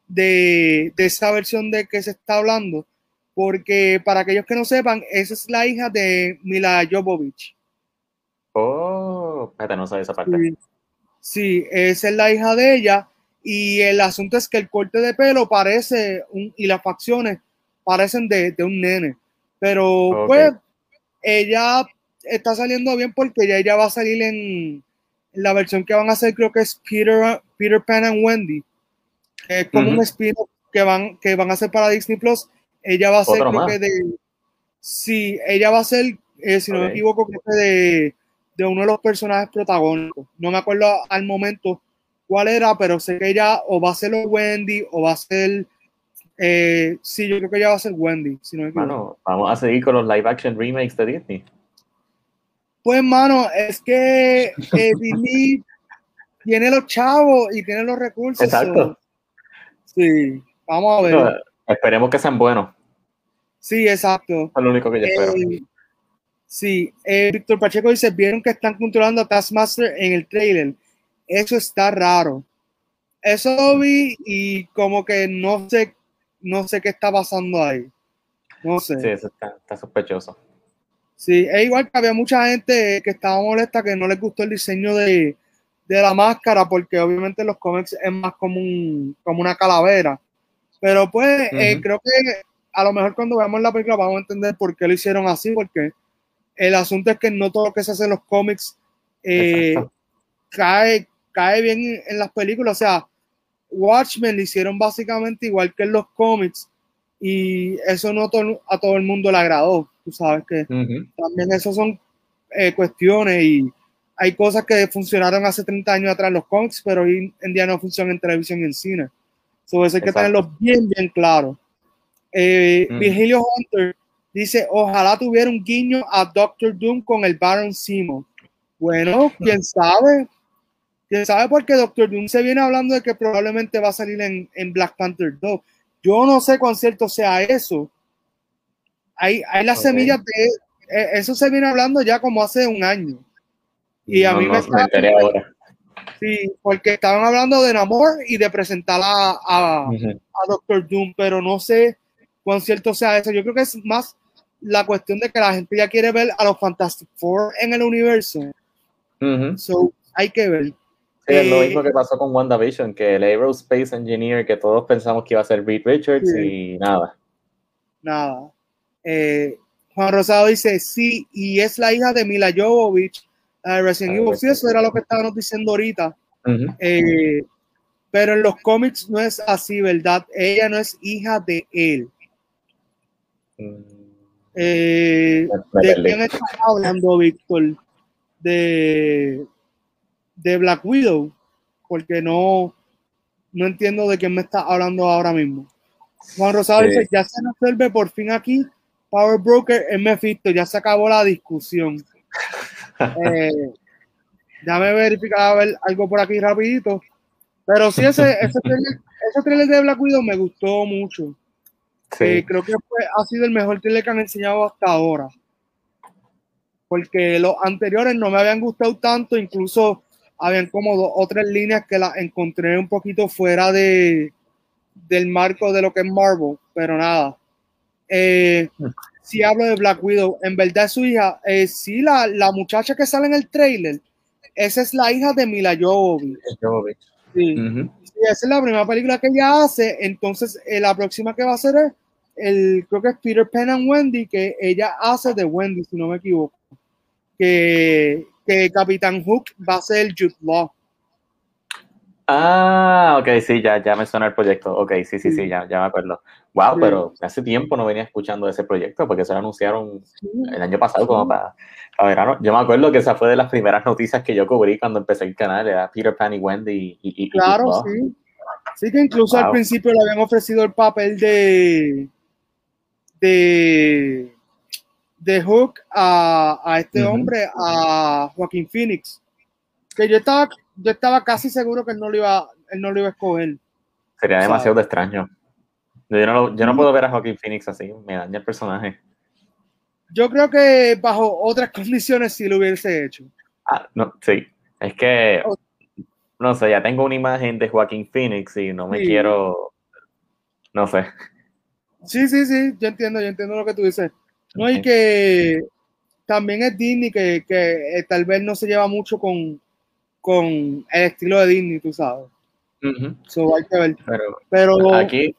de, de esa versión de que se está hablando, porque para aquellos que no sepan, esa es la hija de Mila Jovovich. Oh, espérate, no sabía esa parte. Sí, sí, esa es la hija de ella y el asunto es que el corte de pelo parece un- y las facciones parecen de, de un nene, pero pues ella está saliendo bien porque ya ella va a salir en la versión que van a hacer, creo que es Peter, Peter Pan and Wendy, que es como un spin que van, que van a hacer para Disney Plus. Ella va a ser, creo más. que de. Sí, ella va a ser, eh, si no me equivoco, creo que de, de uno de los personajes protagónicos. No me acuerdo al momento cuál era, pero sé que ella o va a ser Wendy o va a ser. eh, sí, yo creo que ella va a ser Wendy, si no me equivoco. Mano, vamos a seguir con los live action remakes de Disney. Pues, mano, es que eh, Disney tiene los chavos y tiene los recursos. Exacto. so- sí, vamos a ver. No, esperemos que sean buenos. Sí, exacto. Es lo único que yo espero. Eh, sí, eh, Víctor Pacheco dice, vieron que están controlando a Taskmaster en el trailer. Eso está raro. Eso lo vi y como que no sé, no sé qué está pasando ahí. No sé. Sí, eso está, está sospechoso. Sí, es igual que había mucha gente que estaba molesta que no les gustó el diseño de, de la máscara, porque obviamente en los cómics es más como, un, como una calavera. Pero pues eh, creo que a lo mejor cuando veamos la película vamos a entender por qué lo hicieron así, porque el asunto es que no todo lo que se hace en los cómics eh, cae, cae bien en, en las películas. O sea, Watchmen lo hicieron básicamente igual que en los cómics y eso no to- a todo el mundo le agradó. Tú sabes que también eso son eh, cuestiones y hay cosas que funcionaron hace 30 años atrás los cómics, pero hoy en día no funcionan en televisión y en cine. So, eso hay que tenerlo bien, bien claro. Eh. Virgilio Hunter dice, ojalá tuviera un guiño a Doctor Doom con el Baron Simo. Bueno, quién sabe. Quién sabe porque Doctor Doom se viene hablando de que probablemente va a salir en, en Black Panther 2. Yo no sé cuán cierto sea eso. Hay, hay las semillas de eh, eso se viene hablando ya como hace un año. Y a No, mí no, me me está- ahora. Sí, porque estaban hablando de Namor y de presentar a, a, Doctor Doom, pero no sé cuán cierto sea eso. Yo creo que es más la cuestión de que la gente ya quiere ver a los Fantastic Four en el universo. Ujú. So, hay que ver. Sí, es lo Eh, mismo que pasó con WandaVision, que el Aerospace Engineer que todos pensamos que iba a ser Reed Richards Sí. y nada. Nada. Eh, Juan Rosado dice, sí, y es la hija de Mila Jovovich, de Resident Ah, Evil. Sí, eso era lo que estábamos diciendo ahorita. Eh, pero en los cómics no es así, ¿verdad? Ella no es hija de él. Mm, Eh, ¿De quién estás hablando, Víctor? De, de Black Widow, porque no, no entiendo de quién me está hablando ahora mismo. Juan Rosado Sí. dice, ya se resuelve por fin aquí, Power Broker es Mephisto, ya se acabó la discusión. Eh, déjame verificar a ver algo por aquí rapidito. Pero sí, ese, ese, trailer, ese trailer de Black Widow me gustó mucho. Sí. Eh, creo que fue, ha sido el mejor trailer que han enseñado hasta ahora. Porque los anteriores no me habían gustado tanto, incluso habían como dos o tres líneas que las encontré un poquito fuera de, del marco de lo que es Marvel, pero nada. Eh, si hablo de Black Widow, en verdad es su hija, eh, sí, la, la muchacha que sale en el trailer, esa es la hija de Mila Jovovich. Sí. Sí, esa es la primera película que ella hace. Entonces, eh, la próxima que va a hacer es el, creo que es Peter Pan and Wendy, que ella hace de Wendy, si no me equivoco. Que, que Capitán Hook va a ser Jude Law. Ah, ok, sí, ya, ya me suena el proyecto. Ok, sí, sí, Sí. ya, ya me acuerdo. Wow, Sí. pero hace tiempo no venía escuchando ese proyecto porque se lo anunciaron el año pasado como para, para verano. Yo me acuerdo que esa fue de las primeras noticias que yo cubrí cuando empecé el canal, era Peter Pan y Wendy y, y, Claro, sí. Sí, que incluso al principio le habían ofrecido el papel de. de. De Hook a, a este hombre, a Joaquín Phoenix. Que yo estaba, yo estaba casi seguro que él no lo iba, él no lo iba a escoger. Sería demasiado extraño. Yo no, yo no puedo ver a Joaquín Phoenix así, me daña el personaje. Yo creo que bajo otras condiciones sí lo hubiese hecho. Ah, no, sí. Es que, no sé, ya tengo una imagen de Joaquín Phoenix y no me quiero, no sé. Sí, sí, sí, yo entiendo, yo entiendo lo que tú dices. No, y que también es Disney que, que eh, tal vez no se lleva mucho con, con el estilo de Disney, tú sabes. hay que ver. Pero, aquí,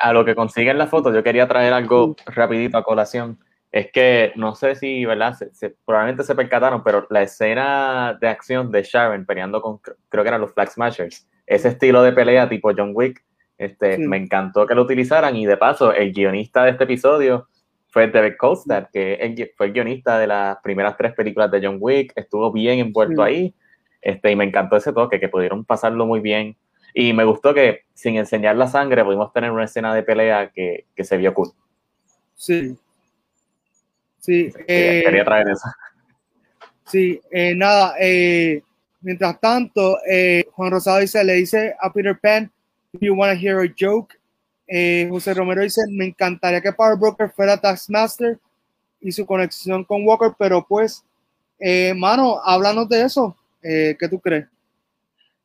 a lo que consiguen la foto, yo quería traer algo rapidito a colación. Es que no sé si, ¿verdad? Se, probablemente se percataron, pero la escena de acción de Sharon peleando con, creo que eran los Flag Smashers, ese estilo de pelea tipo John Wick, este, me encantó que lo utilizaran y de paso, el guionista de este episodio fue David Coulthard, que fue el guionista de las primeras tres películas de John Wick, estuvo bien envuelto ahí, este, y me encantó ese toque, que pudieron pasarlo muy bien. Y me gustó que sin enseñar la sangre pudimos tener una escena de pelea que, que se vio cool. Sí. Sí. quería eh, traer eso. Sí, eh, nada, eh, mientras tanto, Juan Rosado dice, le dice a Peter Pan, if you want to hear a joke, eh, José Romero dice, me encantaría que Power Broker fuera Taskmaster y su conexión con Walker, pero pues, eh, mano, háblanos de eso. Eh, ¿Qué tú crees?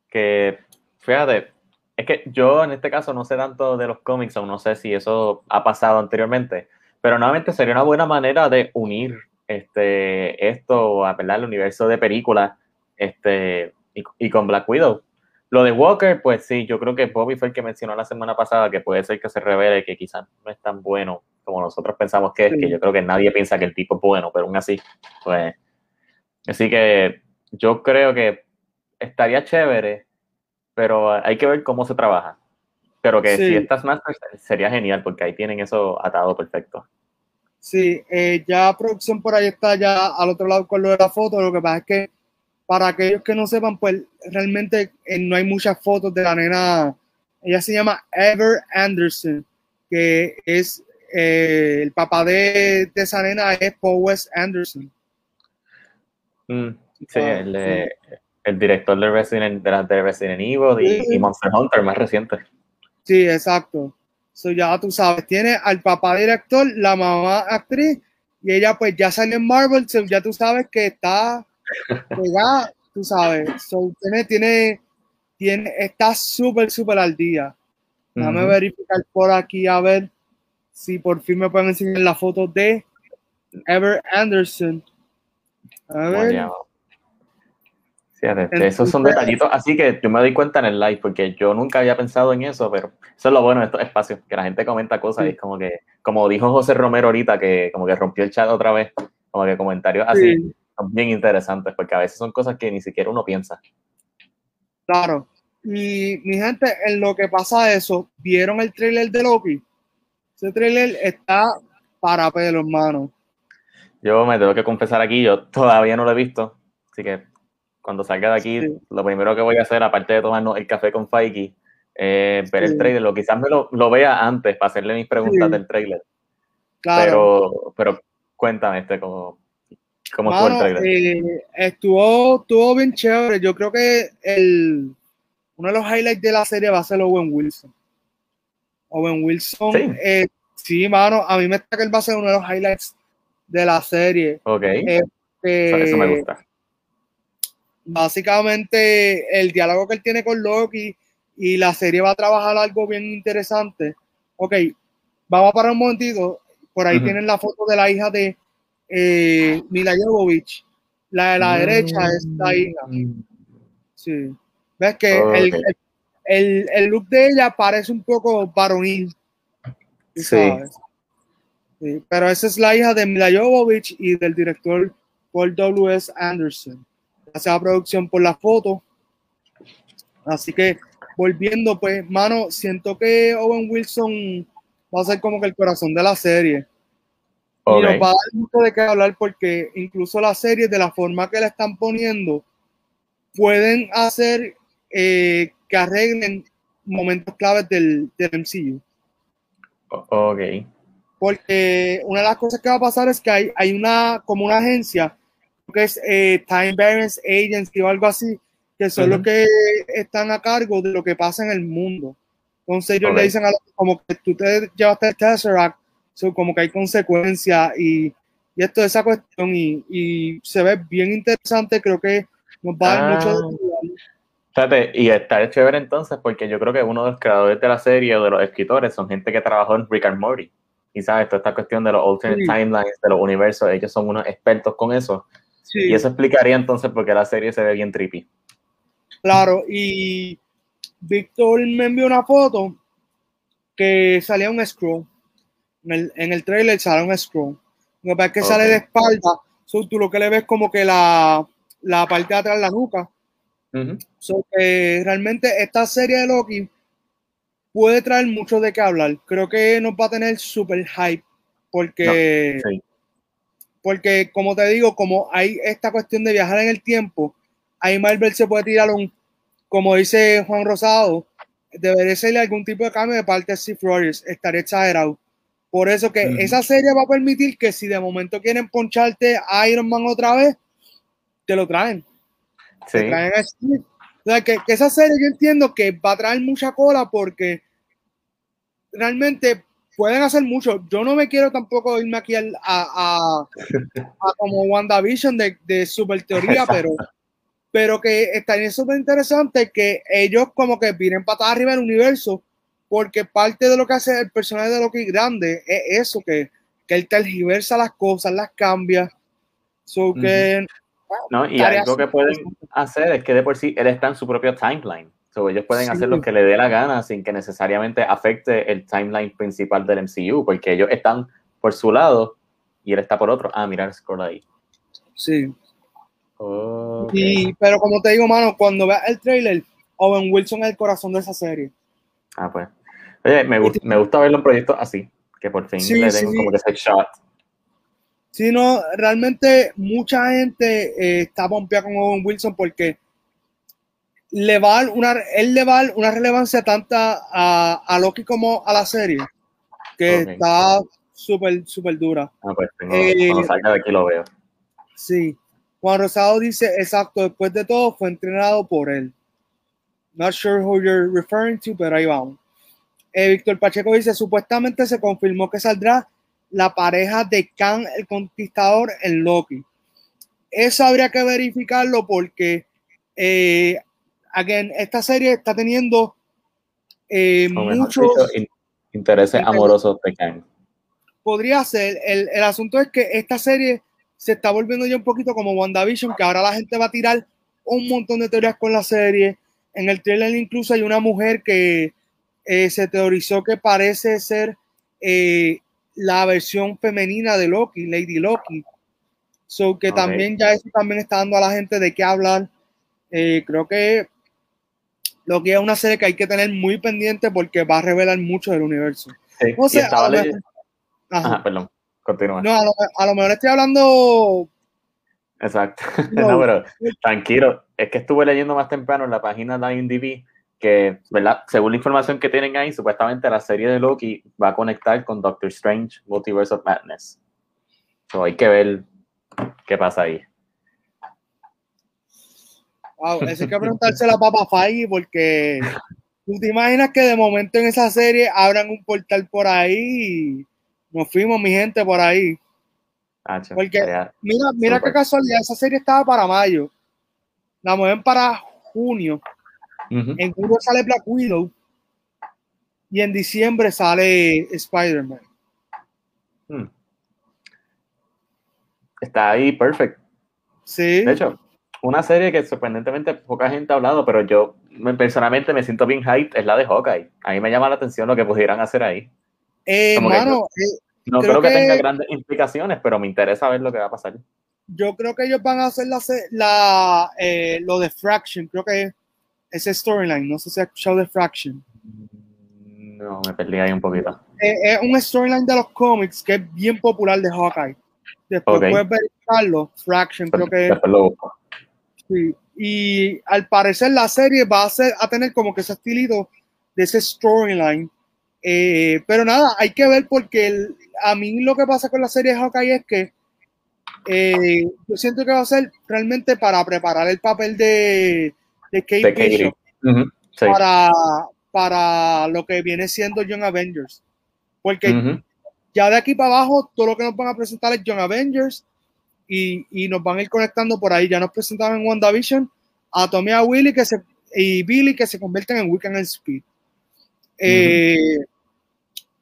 Que, fíjate, es que yo en este caso no sé tanto de los cómics, o no sé si eso ha pasado anteriormente, pero nuevamente sería una buena manera de unir este, esto a el universo de películas este, y con Black Widow lo de Walker, pues sí, yo creo que Bobby fue el que mencionó la semana pasada que puede ser que se revele que quizás no es tan bueno como nosotros pensamos que es, que yo creo que nadie piensa que el tipo es bueno, pero aún así, pues. Así que yo creo que estaría chévere, pero hay que ver cómo se trabaja. Pero que si estás más, sería genial, porque ahí tienen eso atado perfecto. Sí, eh, ya producción por ahí está ya al otro lado con lo de la foto. Lo que pasa es que para aquellos que no sepan, pues realmente eh, no hay muchas fotos de la nena. Ella se llama Ever Anderson, que es eh, el papá de, esa nena es Paul Wes Anderson. Mm, sí, el, director de Resident, de, Resident Evil y, Monster Hunter más reciente. Sí, exacto. So, ya tú sabes, tiene al papá director, la mamá actriz, y ella pues ya sale en Marvel, ya tú sabes que está ya, tú sabes, tiene, tiene, tiene, está súper, súper al día. Déjame verificar por aquí a ver si por fin me pueden enseñar la foto de Ever Anderson. A ver. esos son detallitos, así que yo me doy cuenta en el live, porque yo nunca había pensado en eso, pero eso es lo bueno de estos espacios, que la gente comenta cosas y es como que, como dijo José Romero ahorita, que como que rompió el chat otra vez, como que comentarios así bien interesantes porque a veces son cosas que ni siquiera uno piensa. Claro. Y mi gente, en lo que pasa eso, ¿vieron el trailer de Loki? Ese trailer está para pelo, hermano. Yo me tengo que confesar aquí, yo todavía no lo he visto, así que cuando salga de aquí, lo primero que voy a hacer, aparte de tomarnos el café con Faiki, es ver el trailer, lo quizás me lo, lo, vea antes para hacerle mis preguntas del trailer. Claro. Pero, pero cuéntame, este, como, ¿Cómo eh, estuvo, estuvo bien chévere. Yo creo que el, uno de los highlights de la serie va a ser Owen Wilson. Owen Wilson, sí, eh, sí mano, a mí me está que él va a ser uno de los highlights de la serie. Ok. Este, eso, me gusta. Básicamente, el diálogo que él tiene con Loki y la serie va a trabajar algo bien interesante. Ok, vamos a parar un momentito. Por ahí tienen la foto de la hija de, eh, Mila Jovovich, la de la derecha es la hija. Sí. Ves que el, el, look de ella parece un poco varonil. Sí. Pero esa es la hija de Mila Jovovich y del director Paul W.S. Anderson. Gracias a producción por la foto. Así que volviendo, pues, mano, siento que Owen Wilson va a ser como que el corazón de la serie. Y nos va a dar mucho de qué hablar porque incluso las series, de la forma que la están poniendo, pueden hacer eh, que arreglen momentos claves del, del MCU. Ok. porque una de las cosas que va a pasar es que hay, hay una, como una agencia, que es eh, Time Balance Agency o algo así, que son los que están a cargo de lo que pasa en el mundo. Entonces ellos le dicen a los, como que tú te llevaste el Tesseract, so, como que hay consecuencias y, y esto es esa cuestión y, y, se ve bien interesante, creo que nos va a dar mucho ah. Fíjate, y está chévere entonces porque yo creo que uno de los creadores de la serie o de los escritores son gente que trabajó en Rick and Morty. Y sabes, toda esta cuestión de los alternate timelines, de los universos, ellos son unos expertos con eso. Y eso explicaría entonces por qué la serie se ve bien trippy. Claro, y Víctor me envió una foto que salía un scroll. En el, en el trailer sale un scroll. Lo que que sale de espalda. So, tú lo que le ves como que la, la parte de atrás la nuca realmente esta serie de Loki puede traer mucho de qué hablar. Creo que nos va a tener super hype porque, porque como te digo, como hay esta cuestión de viajar en el tiempo, ahí Marvel se puede tirar un, como dice Juan Rosado, debería serle algún tipo de cambio de parte de Steve Rogers, estaría exagerado. Por eso que esa serie va a permitir que si de momento quieren poncharte a Iron Man otra vez, te lo traen. que, esa serie yo entiendo que va a traer mucha cola porque realmente pueden hacer mucho. Yo no me quiero tampoco irme aquí a, a, como WandaVision de, de super teoría, pero, pero que estaría súper interesante que ellos como que vienen patada arriba del universo, porque parte de lo que hace el personaje de Loki grande es eso, que, que él tergiversa las cosas, las cambia. So que no, y algo que pueden hacer es que de por sí él está en su propio timeline. So, ellos pueden hacer lo que le dé la gana sin que necesariamente afecte el timeline principal del MCU, porque ellos están por su lado y él está por otro. Ah, mira el scroll ahí. Sí. pero como te digo, mano, cuando veas el trailer, Owen Wilson es el corazón de esa serie. Ah, pues. Oye, me, me gusta verlo en proyectos así, que por fin le den como que ese shot sino realmente mucha gente eh, está pompeada con Owen Wilson porque le va una, él le va una relevancia tanta a, a Loki como a la serie que está súper, súper dura. Ah, pues eh, cuando salga de aquí lo veo. Sí. Juan Rosado dice, exacto, después de todo fue entrenado por él. Not sure who you're referring to, pero ahí vamos. Eh, Víctor Pacheco dice, supuestamente se confirmó que saldrá la pareja de Khan el Conquistador en Loki. Eso habría que verificarlo porque, eh, again, esta serie está teniendo eh, muchos intereses amorosos de Khan. Podría ser. El, el, asunto es que esta serie se está volviendo ya un poquito como WandaVision, que ahora la gente va a tirar un montón de teorías con la serie. En el trailer incluso hay una mujer que eh, se teorizó que parece ser eh, la versión femenina de Loki, Lady Loki. So que también ya eso también está dando a la gente de qué hablar. Eh, creo que Loki es una serie que hay que tener muy pendiente porque va a revelar mucho del universo. Sí, a, lo mejor, Ajá, perdón, continúa. No, a lo, mejor estoy hablando. Exacto. No, pero tranquilo. Es que estuve leyendo más temprano en la página de IMDb que, ¿verdad? Según la información que tienen ahí, supuestamente la serie de Loki va a conectar con Doctor Strange Multiverse of Madness. So hay que ver qué pasa ahí. Wow, eso hay que preguntárselo a Papa Feige porque tú te imaginas que de momento en esa serie abran un portal por ahí y nos fuimos, mi gente, por ahí. porque mira, mira qué casualidad, esa serie estaba para mayo. La mueven para junio en julio sale Black Widow y en diciembre sale Spider-Man. Hmm. Está ahí, perfecto. Sí. De hecho, una serie que sorprendentemente poca gente ha hablado, pero yo personalmente me siento bien hype, es la de Hawkeye. A mí me llama la atención lo que pudieran hacer ahí. Eh, mano, no, creo, que, tenga grandes implicaciones, pero me interesa ver lo que va a pasar. Yo creo que ellos van a hacer la, la eh, lo de Fraction, creo que ese storyline. No sé si has escuchado de Fraction. No, me perdí ahí un poquito. Eh, es un storyline de los cómics que es bien popular de Hawkeye. Después puedes verificarlo. Fraction, creo que Sí. Y al parecer la serie va a, ser, a tener como que ese estilito de ese storyline. Eh, pero nada, hay que ver porque a mí lo que pasa con la serie de Hawkeye es que eh, yo siento que va a ser realmente para preparar el papel de, de Kate, Bishop para, para lo que viene siendo Young Avengers. Porque ya de aquí para abajo, todo lo que nos van a presentar es Young Avengers y, y nos van a ir conectando por ahí. Ya nos presentaron en WandaVision a Tommy a Willy que se, y Billy que se convierten en Weekend and Speed. Eh,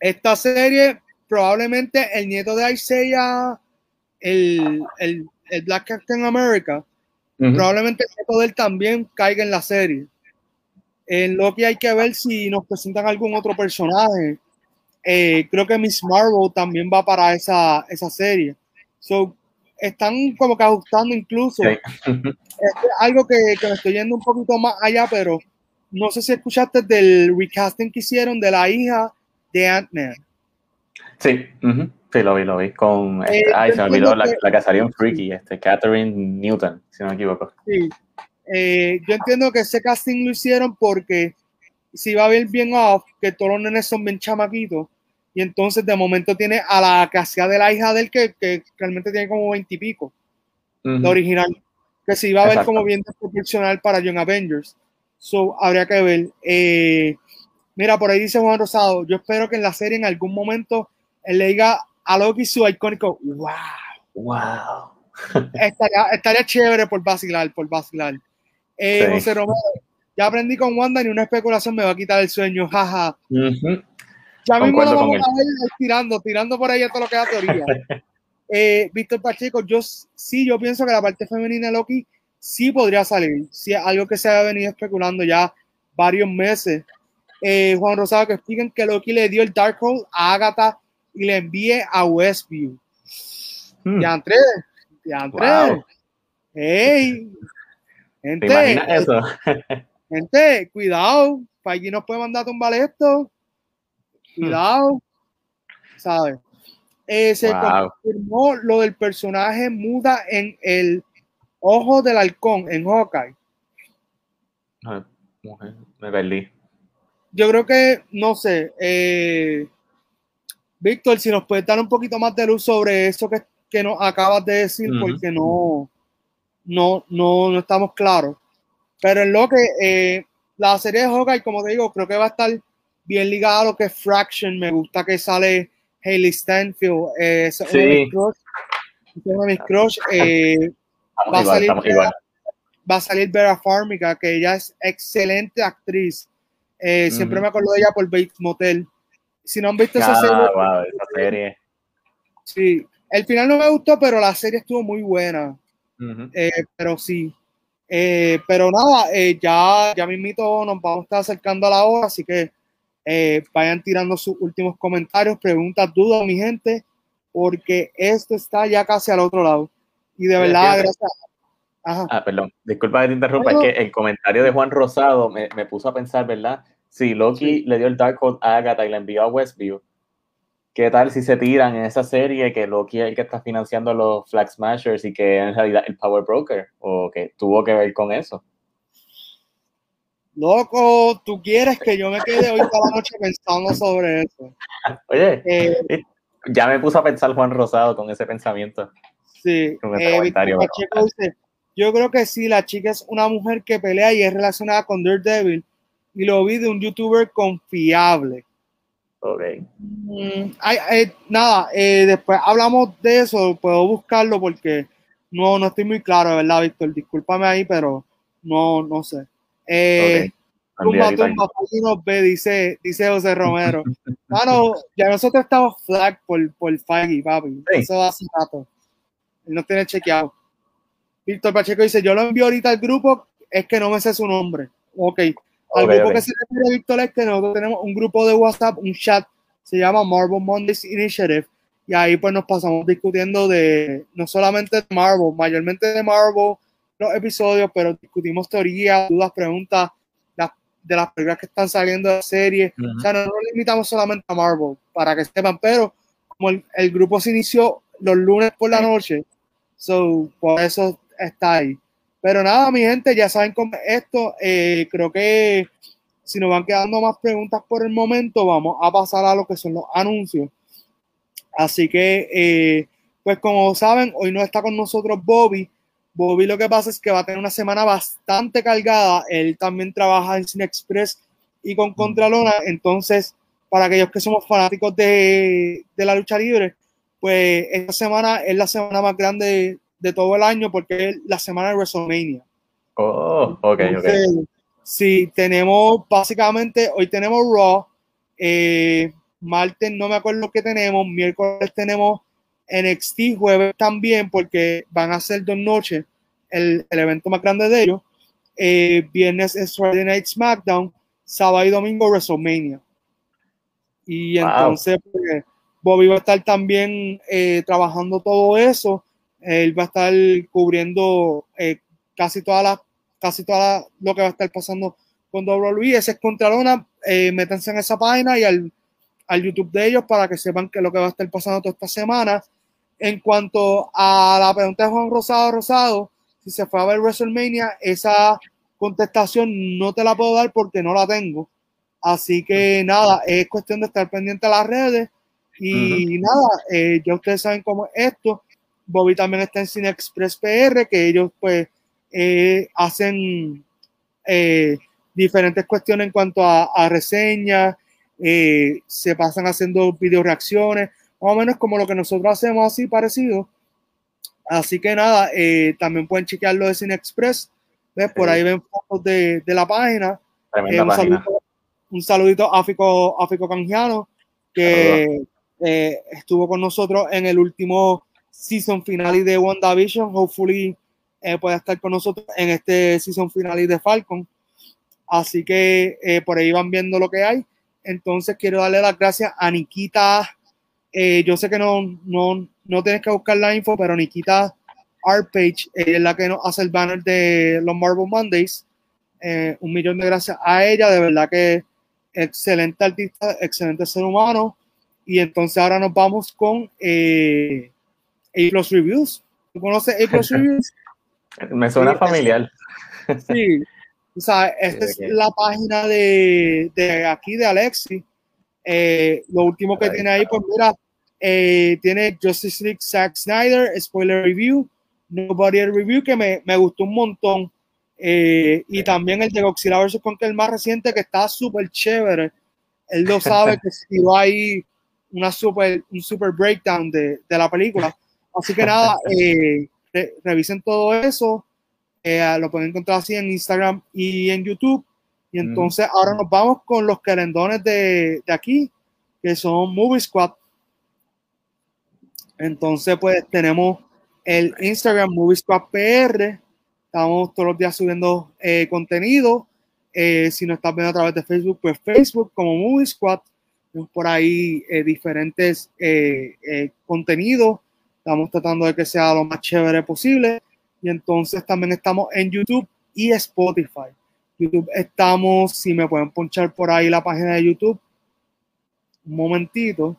esta serie, probablemente el nieto de Isaiah, el, el, el Black Captain America, probablemente el de él también caiga en la serie. En lo que hay que ver si nos presentan algún otro personaje. Eh, creo que Miss Marvel también va para esa, esa serie. So, están como que ajustando incluso. es algo que, que, me estoy yendo un poquito más allá, pero no sé si escuchaste del recasting que hicieron de la hija de Ant-Man. Sí, sí, lo vi, lo vi. Con, eh, este, ay, se me olvidó la, la, que salió en Freaky, este, Catherine Newton, si no me equivoco. Sí. Eh, yo entiendo que ese casting lo hicieron porque si va a ver bien off, que todos los nenes son bien chamaquitos, y entonces de momento tiene a la que hacía de la hija de él, que, que realmente tiene como veintipico, la original, que se iba a ver como bien desproporcional para Young Avengers. So, habría que ver. Eh, mira, por ahí dice Juan Rosado, yo espero que en la serie en algún momento él le diga a Loki su icónico, wow. Wow. estaría, estaría chévere por vacilar, por vacilar. Eh, sí. José Romero, ya aprendí con Wanda, ni una especulación me va a quitar el sueño, jaja. Ya mismo lo vamos a ver tirando, tirando por ahí todo lo que da teoría. eh, Víctor Pacheco, yo sí, yo pienso que la parte femenina de Loki sí podría salir. Sí, algo que se ha venido especulando ya varios meses. Eh, Juan Rosado, que expliquen que Loki le dio el Darkhold a Agatha y le envíe a Westview. Hmm. Ya entré, ya entré. Wow. Hey, gente, ¿Te imaginas eso? gente, cuidado, allí nos puede mandar un esto cuidado, ¿sabes? Eh, se wow. confirmó lo del personaje muda en el ojo del halcón, en Hawkeye. Ah, mujer, me perdí. Yo creo que, no sé, eh, Víctor, si nos puedes dar un poquito más de luz sobre eso que, que nos acabas de decir, uh -huh. porque no, no, no, no estamos claros. Pero en lo que eh, la serie de Hawkeye, como te digo, creo que va a estar bien ligado a lo que es Fraction. Me gusta que sale Hayley Stanfield. Eh, sí. Uno de mis crush. Eh, va, a salir Vera, va, a salir Vera Farmiga, que ella es excelente actriz. Eh, uh -huh. Siempre me acuerdo de ella por Bates Motel. Si no han visto esa, ah, serie, wow, esa serie. Sí, el final no me gustó, pero la serie estuvo muy buena. Uh -huh. eh, pero sí. Eh, pero nada, eh, ya, ya mismito nos vamos a estar acercando a la hora, así que eh, vayan tirando sus últimos comentarios, preguntas, dudas, mi gente, porque esto está ya casi al otro lado. Y de verdad, sí, gracias. Ajá. Ah, perdón, disculpa que te interrumpa, es que el comentario de Juan Rosado me, me puso a pensar, ¿verdad? Si Loki sí. le dio el Darkhold a Agatha y la envió a Westview, ¿qué tal si se tiran en esa serie que Loki es el que está financiando los Flag Smashers y que en realidad el Power Broker o que tuvo que ver con eso? Loco, tú quieres que yo me quede hoy toda la noche pensando sobre eso. Oye, eh, ya me puso a pensar Juan Rosado con ese pensamiento. Sí, con ese eh, comentario, pero, dice, yo creo que sí, la chica es una mujer que pelea y es relacionada con Daredevil y lo vi de un youtuber confiable. Ok. Mm, ay, ay, nada, eh, después hablamos de eso, puedo buscarlo porque no, no estoy muy claro, ¿verdad, Víctor? Discúlpame ahí, pero no, no sé. Eh, okay. tumba, tumba, nos ve, dice, dice José Romero. Mano, ya nosotros estamos flag por, por Faggy, papi. Sí. Eso hace rato. Él no tiene chequeado. Víctor Pacheco dice, yo lo envío ahorita al grupo, es que no me sé su nombre. Ok. Al okay, grupo okay. que se refiere Víctor es que nosotros tenemos un grupo de WhatsApp, un chat, se llama Marvel Mondays Initiative, y ahí pues nos pasamos discutiendo de, no solamente de Marvel, mayormente de Marvel, los episodios, pero discutimos teorías, dudas, preguntas las, de las películas que están saliendo de la serie. Uh -huh. O sea, no nos limitamos solamente a Marvel, para que sepan, pero como el, el grupo se inició los lunes por la noche, so, por eso está ahí. Pero nada, mi gente, ya saben cómo esto. Eh, creo que si nos van quedando más preguntas por el momento, vamos a pasar a lo que son los anuncios. Así que, eh, pues como saben, hoy no está con nosotros Bobby. Bobby lo que pasa es que va a tener una semana bastante cargada. Él también trabaja en Cine Express y con Contralona. Entonces, para aquellos que somos fanáticos de, de la lucha libre, pues esta semana es la semana más grande de, todo el año porque es la semana de WrestleMania. Oh, ok, Entonces, ok. Sí, tenemos básicamente, hoy tenemos Raw, eh, martes no me acuerdo qué tenemos, miércoles tenemos NXT, jueves también, porque van a ser dos noches el, el evento más grande de ellos. Eh, viernes es Friday Night SmackDown, sábado y domingo WrestleMania. Y Wow. entonces, pues, Bobby va a estar también eh, trabajando todo eso. Él va a estar cubriendo eh, casi todas las, casi toda la- lo que va a estar pasando con WWE. Ese es Contralona. Eh, métanse en esa página y al, al YouTube de ellos para que sepan que lo que va a estar pasando toda esta semana. En cuanto a la pregunta de Juan Rosado Rosado, si se fue a ver WrestleMania, esa contestación no te la puedo dar porque no la tengo. Así que nada, es cuestión de estar pendiente a las redes. Y nada, eh, ya ustedes saben cómo es esto. Bobby también está en Cine Express PR, que ellos pues eh, hacen eh, diferentes cuestiones en cuanto a, a reseñas, eh, se pasan haciendo video reacciones, más o menos como lo que nosotros hacemos así parecido. Así que nada, también pueden chequearlo de Cine Express. ¿ves? Por Sí. ahí ven fotos de, de la página. Un, página. saludito, un saludito a Fico, a Fico Canjiano, que estuvo con nosotros en el último season finale de WandaVision. Hopefully eh, pueda estar con nosotros en este season finale de Falcon. Así que eh, por ahí van viendo lo que hay. Entonces quiero darle las gracias a Nikita. Eh, yo sé que no, no, no tienes que buscar la info, pero Nikita Artpage es la que nos hace el banner de los Marvel Mondays. Eh, un millón de gracias a ella, de verdad que excelente artista, excelente ser humano. Y entonces ahora nos vamos con eh, A Plus Reviews. ¿Tú conoces A Plus Reviews? Me suena Sí, familiar. Sí. O sea, esta es la página de, de aquí de Alexi. Eh, lo último que Ahí tiene ahí, pues mira, eh, tiene Justice League Zack Snyder, spoiler review, Nobody Review, que me, me gustó un montón. Eh, y también el de Godzilla vs. Kong, que es el más reciente, que está súper chévere. Él lo sabe que se tiró ahí una super, un super breakdown de, de la película. Así que nada, eh, re- revisen todo eso. Eh, lo pueden encontrar así en Instagram y en YouTube. Y entonces ahora nos vamos con los querendones de, de aquí, que son Movie Squad. Entonces, pues tenemos el Instagram Movie Squad PR. Estamos todos los días subiendo eh, contenido. Eh, si no estás viendo a través de Facebook, pues Facebook como Movie Squad. Tenemos por ahí diferentes contenidos. Estamos tratando de que sea lo más chévere posible. Y entonces también estamos en YouTube y Spotify. YouTube estamos, si me pueden ponchar por ahí la página de YouTube. Un momentito.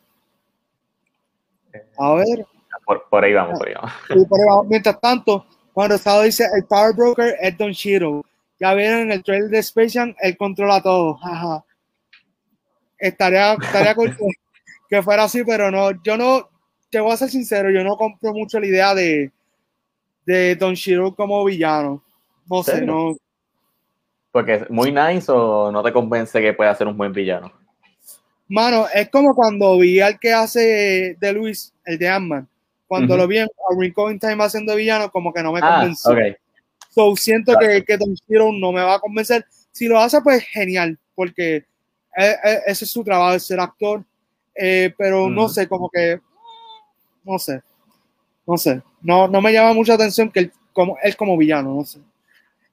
A ver. Por, por ahí vamos, por ahí vamos. Y por ahí vamos. Mientras tanto, cuando Rosado dice el Power Broker es Don Shiro. Ya vieron en el trailer de Space Jam, él controla todo. Jaja. Estaría, estaría que fuera así, pero no, yo no, te voy a ser sincero, yo no compro mucho la idea de, de Don Shiro como villano. No sé, no. Porque es muy nice o no te convence que pueda ser un buen villano. Mano, es como cuando vi al que hace de Luis, el de Ant-Man. Cuando lo vi en in Time haciendo villano, como que no me Ah, convenció. ok. So, siento Claro. que, que Don Shiro no me va a convencer. Si lo hace, pues genial, porque eh, eh, ese es su trabajo, es ser actor. Eh, pero no sé, como que, no sé, no sé. No, no me llama mucha atención que él como, él como villano, no sé.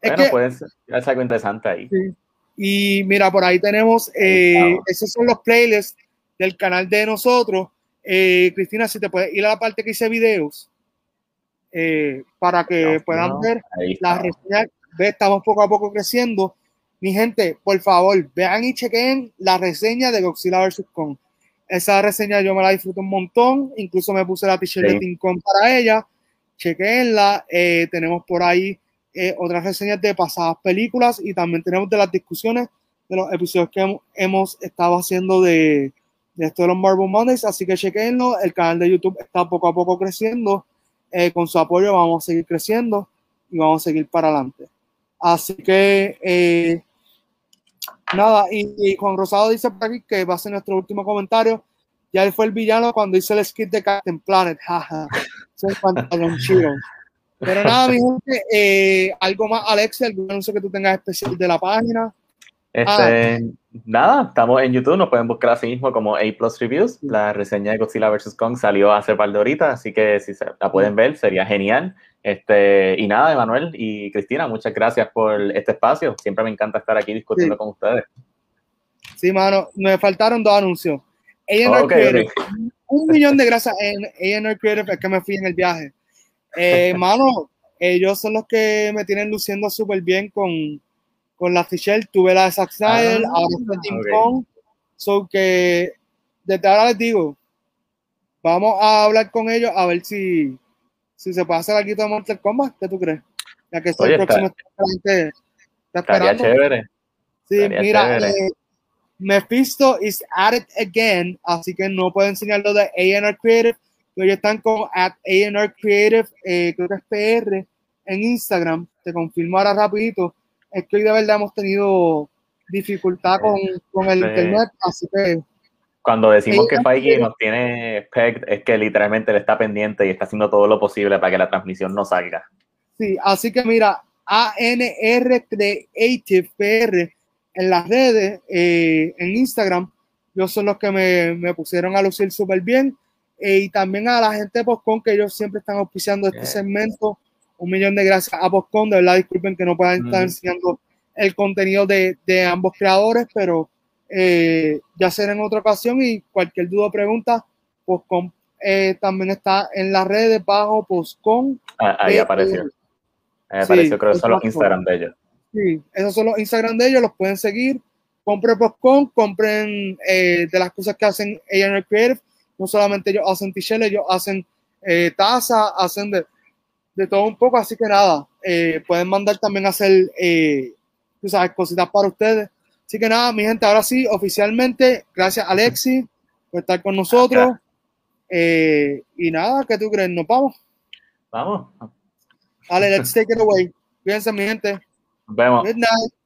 Es Bueno, que, pues es algo interesante ahí. Sí. Y mira, por ahí tenemos, eh, esos son los playlists del canal de nosotros. Eh, Cristina, si te puedes ir a la parte que hice videos eh, para que No, puedan no, ver las reseñas. Ve, estamos poco a poco creciendo. Mi gente, por favor, vean y chequen la reseña de Godzilla vs. Kong. Esa reseña yo me la disfruto un montón. Incluso me puse la t-shirt Sí. de Kong para ella. Chequenla. Eh, tenemos por ahí eh, otras reseñas de pasadas películas y también tenemos de las discusiones de los episodios que hemos estado haciendo de, de esto de los Marvel Mondays, así que chequenlo, el canal de YouTube está poco a poco creciendo, eh, con su apoyo vamos a seguir creciendo y vamos a seguir para adelante. Así que, eh, nada, y, Juan Rosado dice por aquí que va a ser nuestro último comentario. Ya él fue el villano cuando hizo el skit de Captain Planet, jaja. Pero nada, mi gente, eh, algo más, Alex, algún anuncio que tú tengas especial de la página. Este, Nada, estamos en YouTube, nos pueden buscar así mismo como A Plus Reviews. La reseña de Godzilla vs. Kong salió hace par de horitas, así que si la pueden ver sería genial. Este, y nada, Emanuel y Cristina, muchas gracias por este espacio. Siempre me encanta estar aquí discutiendo con ustedes. Sí, mano, me faltaron dos anuncios. A&R Un millón de gracias en A&R Creative, es que me fui en el viaje. Eh, mano, ellos son los que me tienen luciendo súper bien con, con la Fichel. Tuve la de Zack Snyder, ah, ahora está Team Kong. So que desde ahora les digo, vamos a hablar con ellos a ver si, si se puede hacer aquí de Mortal Kombat. ¿Qué tú crees? Ya que estoy el próximo está, está esperando. chévere. Sí, mira, eh, Mephisto is at it again, así que no puedo enseñarlo de A&R Creative, pero ellos están con at A&R Creative, eh, creo que es PR, en Instagram, te confirmo ahora rapidito, es que hoy de verdad hemos tenido dificultad con, con el internet, así que... Cuando decimos que Feige nos tiene pegged, es que literalmente le está pendiente y está haciendo todo lo posible para que la transmisión no salga. Sí, así que mira, ANR Creative PR en las redes, eh, en Instagram, ellos son los que me, me pusieron a lucir súper bien. Eh, y también a la gente de Postcon, que ellos siempre están auspiciando este segmento. Un millón de gracias a Postcon. De verdad, disculpen que no puedan estar enseñando el contenido de, de ambos creadores, pero eh, ya será en otra ocasión. Y cualquier duda o pregunta, Postcon también está en las redes bajo Postcon. Ah, ahí apareció. Ahí apareció, creo que son los Instagram de ellos. Sí, esos son los Instagram de ellos, los pueden seguir. Compren Postcon, compren eh, de las cosas que hacen A&R Creative. No solamente ellos hacen t ellos hacen eh, taza, hacen de, de, todo un poco. Así que nada, eh, pueden mandar también a hacer, eh, tú sabes, cositas para ustedes. Así que nada, mi gente, ahora sí, oficialmente, gracias Alexi por estar con nosotros. Eh, y nada, ¿qué tú crees? ¿Nos vamos? Vamos. Dale, let's take it away. Cuídense, mi gente. Good night.